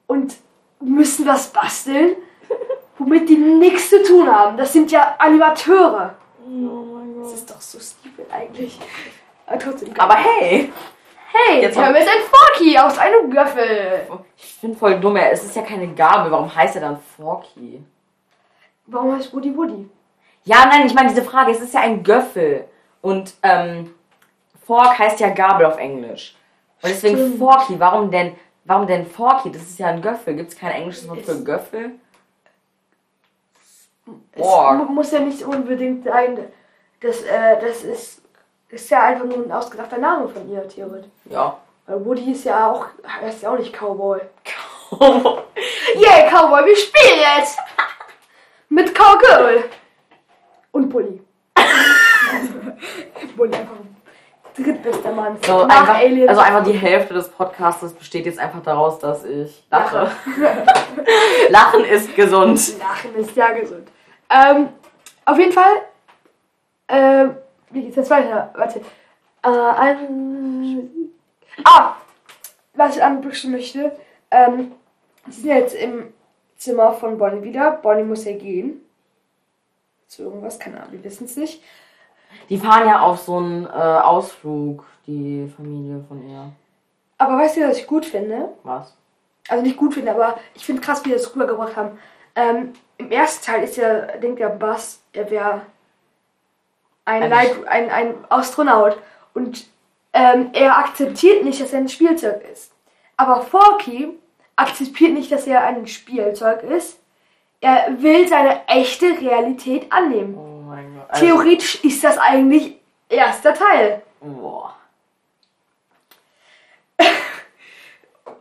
und müssen was basteln, womit die nichts zu tun haben. Das sind ja Animateure. Oh mein Das ist doch so stupid eigentlich. Aber trotzdem. Aber hey, Hey, Jetzt haben wir jetzt ein Forky aus einem Göffel. ich finde voll dumm, es ist ja keine Gabel. Warum heißt er dann Forky? Warum heißt Woody Woody? Ja, nein, ich meine diese Frage, es ist ja ein Göffel. Und ähm, Fork heißt ja Gabel auf Englisch. Und deswegen Stimmt. Forky, warum denn, warum denn Forky? Das ist ja ein Göffel. Gibt es kein englisches Wort für Es- Göffel? Es Fork. mu- muss ja nicht unbedingt sein. Das, äh, das ist, ist ja einfach nur ein ausgedachter Name von ihr, theoretisch. Ja. Weil Woody ist ja auch, heißt ja auch nicht Cowboy. Yeah, Cowboy, wir spielen jetzt! Mit Cowgirl! Und Bully. Bully einfach drittbester Mann. So, einfach, also einfach die Hälfte des Podcastes besteht jetzt einfach daraus, dass ich lache. Lachen ist gesund. Lachen ist ja gesund. Ähm, auf jeden Fall. Ähm, wie geht's jetzt weiter? Warte. Äh, ein, ah! Was ich anbringen möchte. Ähm, sie sind jetzt im Zimmer von Bonnie wieder. Bonnie muss ja gehen. Zu irgendwas, keine Ahnung, wir wissen es nicht. Die fahren ja auf so einen äh, Ausflug, die Familie von ihr. Aber weißt du, was ich gut finde? Was? Also nicht gut finde, aber ich finde krass, wie sie das rübergebracht haben. Ähm, Im ersten Teil ist ja, denkt der Bass, er wäre ein, Light, ein, ein Astronaut. Und ähm, er akzeptiert nicht, dass er ein Spielzeug ist. Aber Forky akzeptiert nicht, dass er ein Spielzeug ist. Er will seine echte Realität annehmen. Oh mein Gott. Also, Theoretisch ist das eigentlich erster Teil. boah.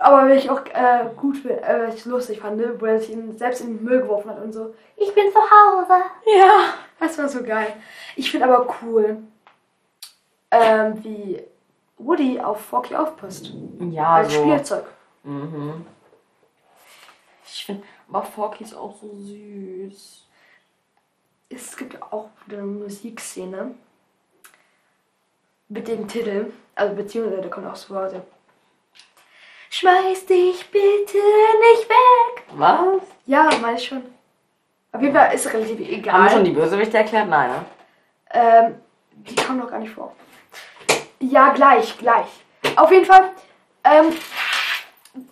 Aber wenn ich auch äh, gut finde, äh, was ich lustig fand, ne, wo er sich ihn selbst in den Müll geworfen hat und so. Ich bin zu Hause. Ja, das war so geil. Ich finde aber cool, ähm, wie Woody auf Forky aufpasst. Ja, Als so. Spielzeug. Mhm. Ich finde, aber Forky ist auch so süß. Es gibt auch eine Musikszene mit dem Titel, also beziehungsweise der kommt auch so Worte. Schmeiß dich bitte nicht weg. Was? Ja, ich schon. Auf jeden Fall ist relativ egal. Haben wir schon die Bösewichte erklärt? Nein, ne? Ähm, die kam noch gar nicht vor. Ja, gleich, gleich. Auf jeden Fall, ähm,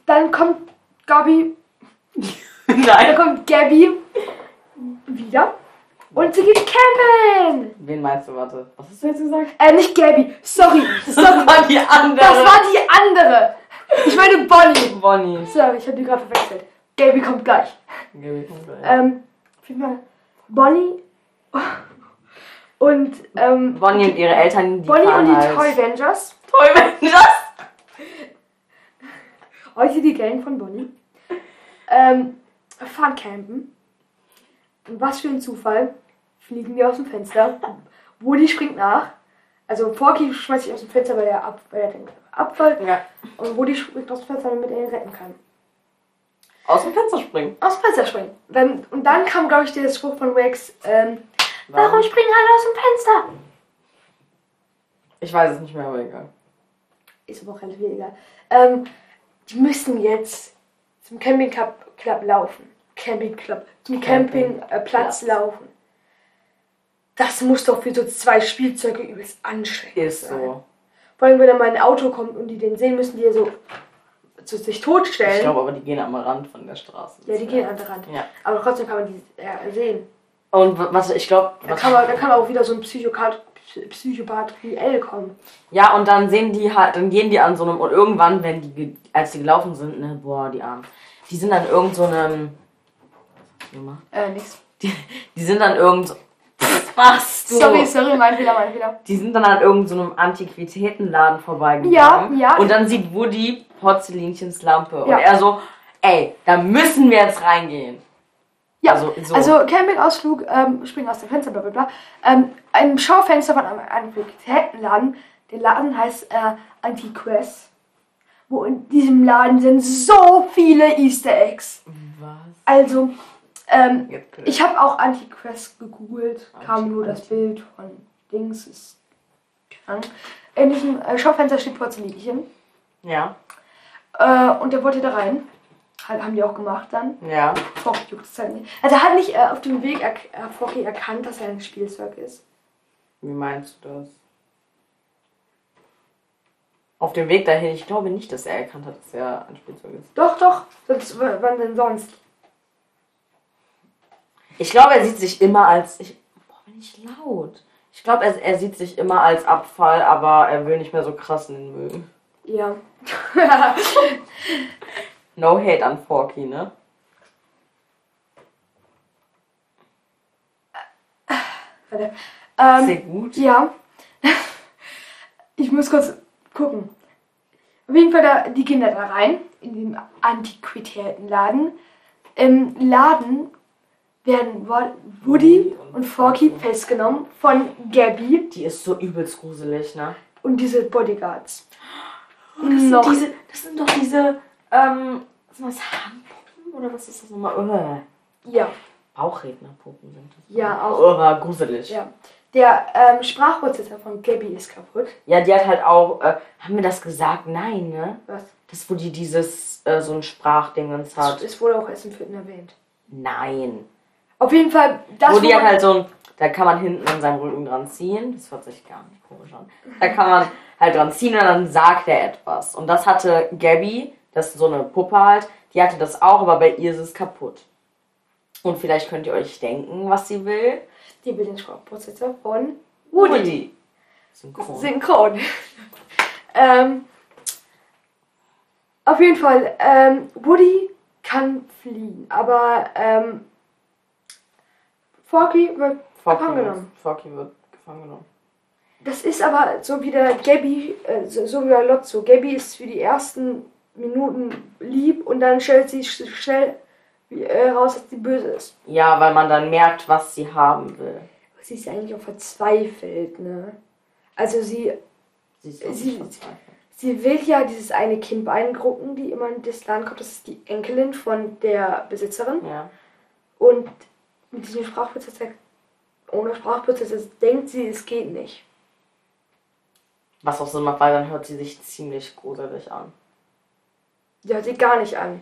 dann kommt Gabi, dann Nein. kommt Gabby wieder und sie geht campen. Wen meinst du, warte? Was hast du jetzt gesagt? Äh, nicht Gabby, sorry, Das sorry. war die andere. Das war die andere. Ich meine Bonnie. Bonnie. Sorry, ich habe die gerade verwechselt. Gabby kommt gleich. Gabi kommt gleich. Ähm, auf jeden Fall Bonnie und, ähm, Bonnie und ihre Eltern, die Bonnie und die halt. Toy Avengers. Toy Avengers. Heute die Gang von Bonnie. Ähm, fahren campen. Und was für ein Zufall. Fliegen die aus dem Fenster. Woody springt nach. Also Forky schmeißt sich aus dem Fenster, weil er, ab, weil er den Abfall. Ja. Und Woody springt aus dem Fenster, damit er ihn retten kann. Aus dem Fenster springen. Aus dem Fenster springen. Dann, und dann kam, glaube ich, der Spruch von Rex. Ähm, Warum springen alle aus dem Fenster? Ich weiß es nicht mehr, aber egal. ist aber auch relativ egal. Ähm, die müssen jetzt zum Camping Club, Club laufen. Camping Club. Zum Campingplatz äh, Platz laufen. Das muss doch für so zwei Spielzeuge übelst anstrengend Ist sein. so. Vor allem, wenn da mal ein Auto kommt und die den sehen, müssen die ja so zu sich Ich totstellen. glaube aber, die gehen am Rand von der Straße. ja, die gehen an den Rand. Ja. Aber trotzdem kann man die äh, sehen. Und was ich glaube, Da kann, man, da kann auch wieder so ein Psychopath, Psychopath L kommen. ja, und dann sehen die halt, dann gehen die an so einem, und irgendwann, wenn die, ge- als die gelaufen sind, ne, boah, die Armen, die sind dann irgend so einem, du gemacht? Äh, nix. Die, die sind dann irgend so, was du? Sorry, sorry, mein Fehler, mein Fehler. Die sind dann an irgendeinem so einem Antiquitätenladen vorbeigegangen. Ja, ja. Und dann sieht Woody Porzellinchens Lampe. Ja. Und er so, ey, da müssen wir jetzt reingehen. Ja, Also, also, so. Campingausflug, ähm, springen aus dem Fenster, bla bla bla. Ähm, ein Schaufenster von einem Antiquitätenladen. Der Laden heißt äh, Antiquest. Wo in diesem Laden sind so viele Easter Eggs. Was? Also, ähm, ich habe auch Antiquest gegoogelt, kam nur das Anti- Bild von Dings. Ist Ahnung. in diesem äh, Schaufenster steht Porzellinchen. Ja, Äh, und der wollte da rein. Halt, haben die auch gemacht dann. ja. Focky juckt es halt nicht. Also er hat nicht äh, auf dem Weg er äh, Focky erkannt, dass er ein Spielzeug ist. Wie meinst du das? Auf dem Weg dahin, ich glaube nicht, dass er erkannt hat, dass er ein Spielzeug ist. Doch, doch. Sonst, wann denn sonst? Ich glaube, er sieht sich immer als. Ich, boah, bin ich laut. Ich glaube, er, er sieht sich immer als Abfall, aber er will nicht mehr so krass in den Müll. Ja. No hate an Forky, ne? Warte. Ähm, Sehr gut. ja. Ich muss kurz gucken. Auf jeden Fall, da, die gehen da rein, in den Antiquitätenladen. Im Laden werden Wo- Woody und Forky festgenommen von Gabby Die ist so übelst gruselig, ne? und diese Bodyguards. Das sind, diese, das sind doch diese, ähm, sind das Handpuppen oder was ist das nochmal? Uh, Ja, Bauchrednerpuppen sind das. Ja, auch. Uh, gruselig. Ja. ja. Der ähm, Sprachprozessor von Gabby ist kaputt. die hat halt auch, äh, haben wir das gesagt? Nein, ne? Was? Das, wo die dieses, äh, so ein Sprachdingens Das hat. ist wohl auch erst im vierten erwähnt. Nein. Auf jeden Fall, das wo die halt so ein, da kann man hinten an seinem Rücken dran ziehen. Das hört sich gar nicht komisch an. Da kann man halt dran ziehen und dann sagt er etwas. Und das hatte Gabby, das ist so eine Puppe halt, die hatte das auch, aber bei ihr ist es kaputt. Und vielleicht könnt ihr euch denken, was sie will. die will den Sprachprozessor von Woody. Woody. Synchron. Synchron. ähm, Auf jeden Fall, ähm, Woody kann fliehen, aber ähm, Forky wird Forky gefangen wird, genommen. Forky wird gefangen genommen. Das ist aber so wie der Gabby, äh, so, so wie bei Lotso. Gabby ist für die ersten Minuten lieb und dann stellt sie sch schnell äh, raus, dass sie böse ist. Ja, weil man dann merkt, was sie haben will. Sie ist ja eigentlich auch verzweifelt, ne? Also sie, Sie Sie- sie will ja dieses eine Kind beeindrucken, die immer in das Land kommt. Das ist die Enkelin von der Besitzerin. Ja. Und mit diesem Sprachprozess, ohne Sprachprozess, denkt sie, es geht nicht. Was auch Sinn macht, weil dann hört sie sich ziemlich gruselig an. Die hört sich gar nicht an.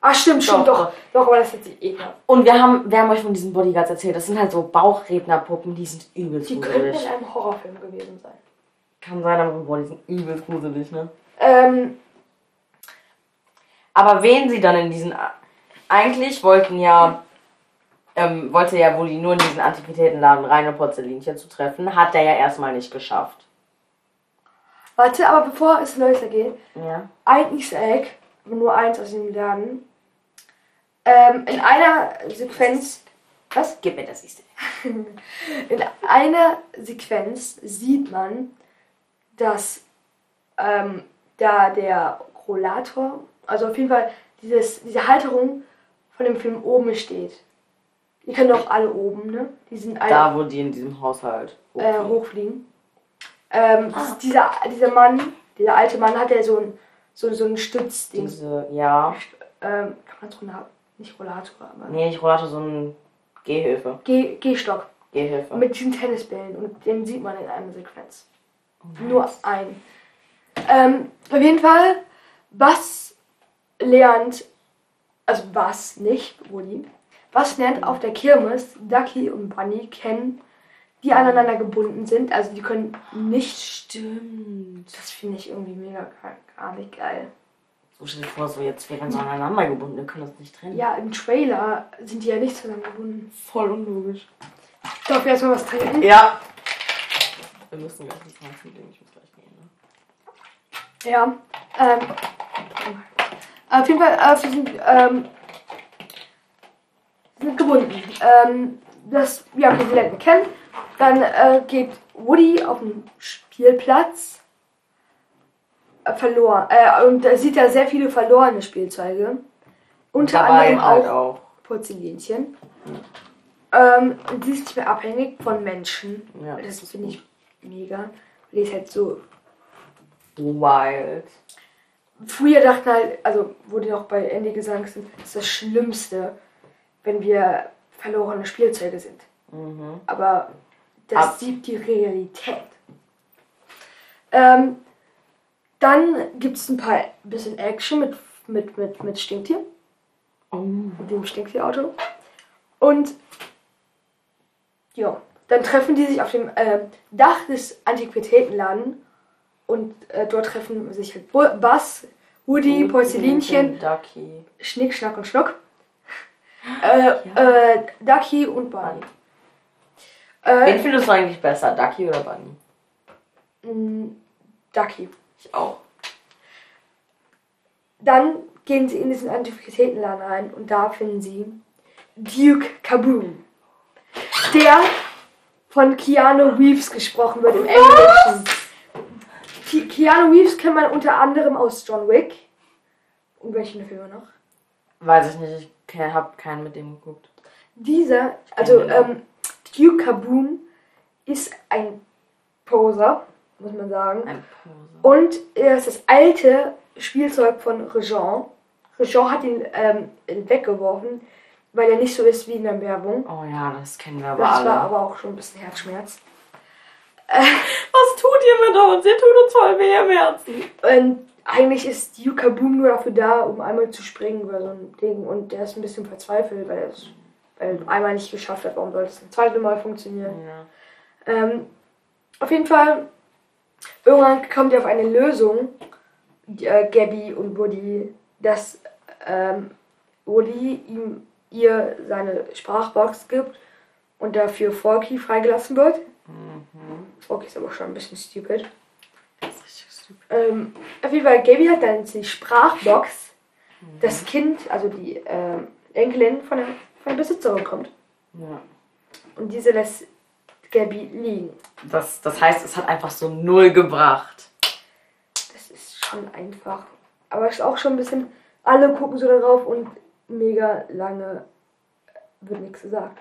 Ah, stimmt, stimmt, Doch, doch. Doch, aber das hört sich ekelhaft. Und wir haben, wir haben euch von diesen Bodyguards erzählt. Das sind halt so Bauchrednerpuppen, die sind übelst Die könnten gruselig. in einem Horrorfilm gewesen sein. Kann sein, aber boah, die sind übelst gruselig, ne? Ähm, Aber wen sie dann in diesen. Eigentlich wollten ja. Ähm, wollte ja wohl nur in diesen Antiquitätenladen reine Porzellinchen zu treffen. Hat er ja erstmal nicht geschafft. warte, aber bevor es weitergeht, Ja. ein Easter Egg, nur eins aus dem Laden. Ähm, in einer Sequenz. Was? Gib mir das nächste. In einer Sequenz sieht man, dass ähm, da der Rollator, also auf jeden Fall dieses, diese Halterung von dem Film oben steht. Die können doch alle oben, ne? Die sind alle Da, wo die in diesem Haushalt. äh, hochfliegen. hochfliegen. Ähm, das ist dieser, dieser Mann, dieser alte Mann hat ja so ein, so, so ein Stützding. Diese, ja. Ähm, kann man es Rollator? Nicht Rollator, aber Nee, nicht Rollator, so ein Gehhilfe. Geh- Gehstock. Gehhilfe. Mit diesen Tennisbällen. Und den sieht man in einer Sequenz. Oh, Nur ein. Ähm, auf jeden Fall, was lernt, also was nicht, Woody, was lernt auf der Kirmes Ducky und Bunny kennen, die aneinander gebunden sind, also die können nicht Stimmt. Das finde ich irgendwie mega gar, nicht geil. So stell dir vor, so jetzt wären so aneinander gebunden, wir können das nicht trennen. Ja, im Trailer sind die ja nicht zusammengebunden. Voll unlogisch. Darf ich erstmal was trinken? Ja. Wir müssen gleich nicht mal trinken, ich muss gleich gehen, ne? Ja. Ähm, auf jeden Fall, äh, wir sind, ähm, gebunden. Ähm, das, ja, wir lernen kennen. Dann äh, geht Woody auf den Spielplatz äh, verloren. Äh, und da sieht er sehr viele verlorene Spielzeuge. Unter anderem halt auch auch. Porzellinchen. Ähm, und die ist nicht mehr abhängig von Menschen. Ja, das das finde ich mega. Die ist halt so. Wild. Früher dachten halt, also wurde auch bei Andy gesagt, das ist das Schlimmste, wenn wir verlorene Spielzeuge sind. Mhm. Aber das Ab- sieht die Realität. Ähm, dann gibt es ein paar bisschen Action mit, mit, mit, mit Stinktier. Oh. mit dem Stinktierauto. Und ja, dann treffen die sich auf dem äh, Dach des Antiquitätenladens und äh, dort treffen sich halt Bu- Buzz, Woody, Porzellinchen, Ducky. Schnick, Schnack und Schnuck, äh, äh, Ducky und Bunny. Wen Äh, findest du eigentlich besser, Ducky oder Bunny? mh, Ducky. Ich auch. Dann gehen sie in diesen Antiquitätenladen rein und da finden sie Duke Kaboom. Der von Keanu Reeves gesprochen wird im Englischen. Ki- Keanu Reeves kennt man unter anderem aus John Wick. Und welchen Filme noch? Weiß ich nicht, ich ke- hab keinen mit dem geguckt. Dieser, also ähm, Duke Kaboom ist ein Poser, muss man sagen. Ein Pose. Und er ist das alte Spielzeug von Rejean. Rejean hat ihn ähm, weggeworfen, weil er nicht so ist wie in der Werbung. Oh ja, das kennen wir aber Das alle. war aber auch schon ein bisschen Herzschmerz. Was tut ihr mit uns? Ihr tut uns voll weh im Herzen. Und eigentlich ist Yuka Boom nur dafür da, um einmal zu springen über so ein Ding. Und der ist ein bisschen verzweifelt, weil er es weil einmal nicht geschafft hat. Warum soll es ein zweites Mal funktionieren? Ja. Ähm, auf jeden Fall, irgendwann kommt er auf eine Lösung, die, äh, Gabby und Woody, dass ähm, Woody ihm ihr seine Sprachbox gibt und dafür Forky freigelassen wird. Mhm. Forky ist aber schon ein bisschen stupid. Das ist Ähm, auf jeden Fall, Gaby hat dann die Sprachbox. Das Kind, also die ähm, Enkelin von der, von der Besitzerin kommt. Ja. Und diese lässt Gaby liegen. Das, das heißt, es hat einfach so null gebracht. Das ist schon einfach. Aber es ist auch schon ein bisschen. Alle gucken so darauf und mega lange wird nichts gesagt.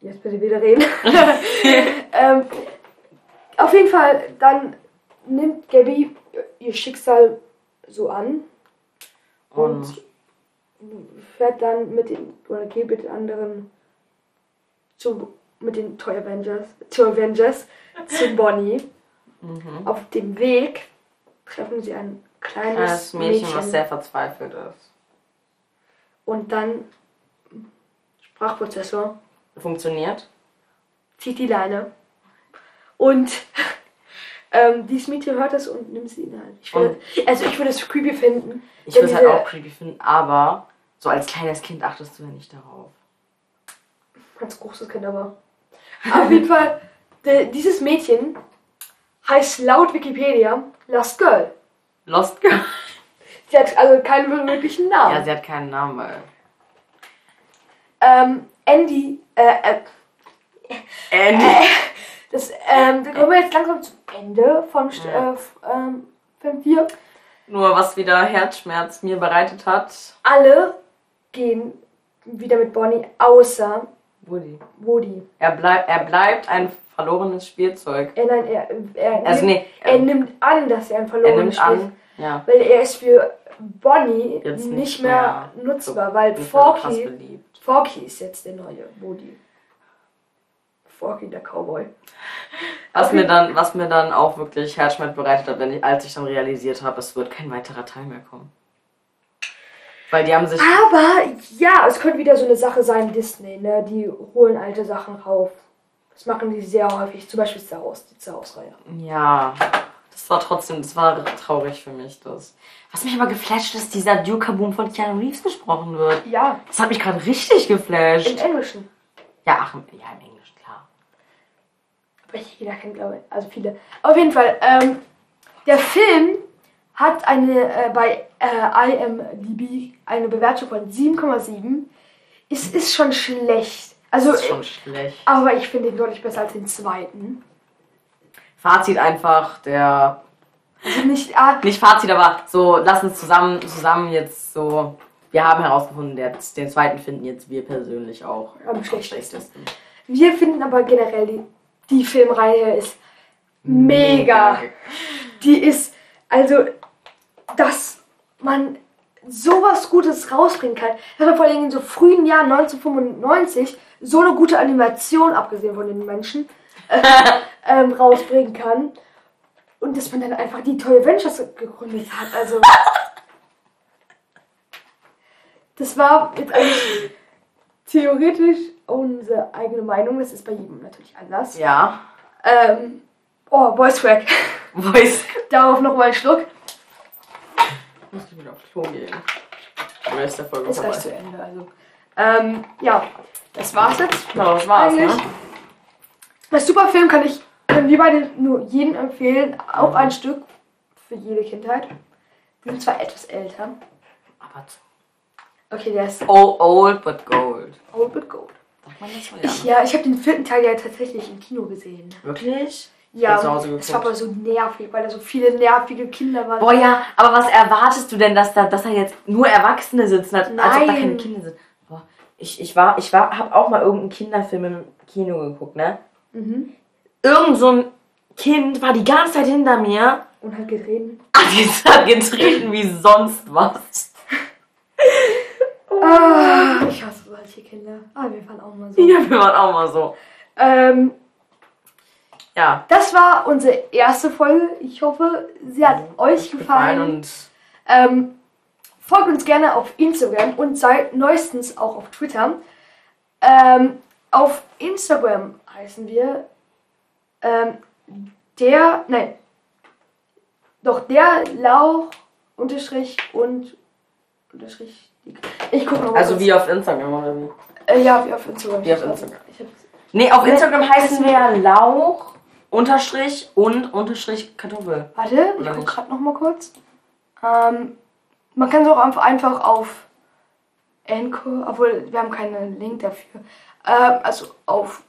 Jetzt bitte wieder reden. ähm, auf jeden Fall, dann nimmt Gabby ihr Schicksal so an und Und fährt dann mit den oder geht mit den anderen zu mit den Toy Avengers, zu Avengers zu Bonnie. mhm. Auf dem Weg treffen sie ein kleines kleines Mädchen, Mädchen, was sehr verzweifelt ist. und dann Sprachprozessor Funktioniert? zieht die Leine und ähm, dieses Mädchen hört das und nimmt sie in die Hand. Ich würde, also ich würde es creepy finden. Ich würde es halt auch creepy finden, aber so als kleines Kind achtest du ja nicht darauf. Ganz großes Kind aber. Auf jeden Fall, dieses Mädchen heißt laut Wikipedia Last Girl. Lost Girl. Sie hat also keinen wirklichen Namen. Ja, sie hat keinen Namen, weil. ähm, Andy, äh, äh, Andy. das, ähm, da kommen wir jetzt langsam zum Ende von Ja. äh, ähm, Film 4. Nur was wieder Herzschmerz mir bereitet hat. Alle gehen wieder mit Bonnie, außer Woody. Woody. Er, bleib, er bleibt ein verlorenes Spielzeug. Er, nein, er, er, Also nimmt, nee, er er, nimmt an, dass er ein er verlorenes nimmt Spiel an. Ja. Weil er ist für Bonnie nicht, nicht mehr, mehr nutzbar, weil so krass Forky. Forky ist jetzt der neue Woody. Forky, der Cowboy. Was Auf mir, dann, was mir dann auch wirklich Herzschmerz bereitet hat, wenn ich, als ich dann realisiert habe, es wird kein weiterer Teil mehr kommen. Weil die haben sich. Aber ja, es könnte wieder so eine Sache sein, Disney, ne? Die holen alte Sachen rauf. Das machen die sehr häufig, zum Beispiel Star Wars, die Star Wars-Reihe. Ja, das war trotzdem, das war traurig für mich. Das. Was mich aber geflasht ist, dieser Duke-Kaboom von Keanu Reeves gesprochen wird. Ja, Das hat mich gerade richtig geflasht. im Englischen. Ja, ach, im- ja, im Englischen, klar. Aber ich jeder kennt, glaube ich. Also viele. Auf jeden Fall, ähm, der Film hat eine äh, bei äh, IMDb eine Bewertung von 7,7. Es ist schon schlecht. Also, Das ist schon schlecht. aber ich finde ihn deutlich besser als den zweiten. Fazit einfach, der. Also nicht, ah, Nicht Fazit, aber so, lass uns zusammen, zusammen jetzt so. Wir haben herausgefunden, der, den zweiten finden jetzt wir persönlich auch Am schlechtesten. wir finden aber generell die, die Filmreihe ist mega. Die ist, also, dass man sowas Gutes rausbringen kann. Dass man vor allem in so frühen Jahren 1995 so eine gute Animation, abgesehen von den Menschen, ähm, rausbringen kann. Und dass man dann einfach die Toy Adventures gegründet hat. Also. Das war jetzt eigentlich theoretisch unsere eigene Meinung. Das ist bei jedem natürlich anders. Ja. Ähm, oh, Voice Crack. Voice. Darauf nochmal ein Schluck. Muss ich wieder aufs Klo gehen. Oder ist der Folge Ist gleich vorbei? zu Ende. Also. Ähm, ja, das war's jetzt. Ja, das war's, Eigentlich. ne? Das super Film kann ich, können wir beide nur jedem empfehlen. Auch ein Stück für jede Kindheit. Die sind zwar etwas älter. Aber Okay, der ist old, old but gold. old but gold. Sagt man das so? Ich, ja, ich habe den vierten Teil ja tatsächlich im Kino gesehen. Wirklich? Ja, das war aber so nervig, weil da so viele nervige Kinder waren. Boah, ja, aber was erwartest du denn, dass da, dass da jetzt nur Erwachsene sitzen, als, als ob da Nein. keine Kinder sind? Boah, ich, ich war, ich war, hab auch mal irgendeinen Kinderfilm im Kino geguckt, ne? Mhm. Irgend so ein Kind war die ganze Zeit hinter mir. Und hat geredet. Die hat getreten wie sonst was. Ah, ich hasse solche Kinder. Ah, wir waren auch mal so. Ja, wir waren auch mal so. Ähm, Ja. das war unsere erste Folge. Ich hoffe, sie hat euch gefallen. und Ähm, folgt uns gerne auf Instagram und seid neuestens auch auf Twitter. Ähm, auf Instagram heißen wir ähm, der, nein, doch der Lauch unterstrich und unterstrich. Ich gucke noch mal also wie auf Instagram oder wie? Äh, ja, wie auf Instagram. Wie auf Instagram. Ich hab, Nee, auf Instagram heißen wir Lauch Unterstrich und Unterstrich Kartoffel. Warte, ich Oder guck nicht? gerade noch mal kurz. Ähm, man kann es auch einfach, einfach auf Anchor, obwohl wir haben keinen Link dafür. Ähm, also auf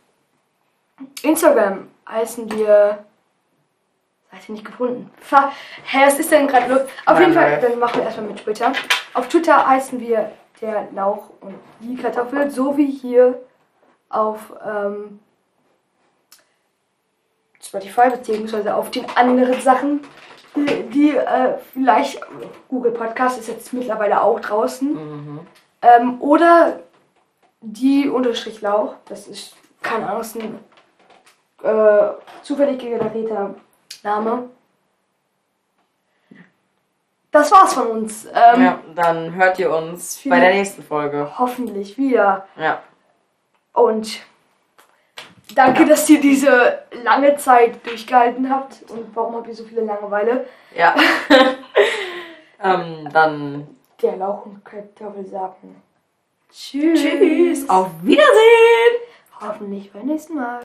Instagram heißen wir. Seite nicht gefunden. Hä, was ist denn gerade los? Auf Nein, jeden Fall, nein. dann machen wir erstmal mit Twitter. Auf Twitter heißen wir der Lauch und die Kartoffel, so wie hier auf ähm, Spotify beziehungsweise auf den anderen Sachen, die, die äh, vielleicht Google Podcast ist jetzt mittlerweile auch draußen. Mhm. Ähm, oder die Unterstrich Lauch, das ist keine Ahnung, ist ein äh, zufällig generierter Name. Das war's von uns. Ähm, Ja, dann hört ihr uns bei der nächsten Folge. Hoffentlich wieder. Ja. Und danke, dass ihr diese lange Zeit durchgehalten habt. Und warum habt ihr so viele Langeweile? Ja. ähm, dann Der Lauch und Kartoffel sagen Tschüss. tschüss. Auf Wiedersehen. Hoffentlich beim nächsten Mal.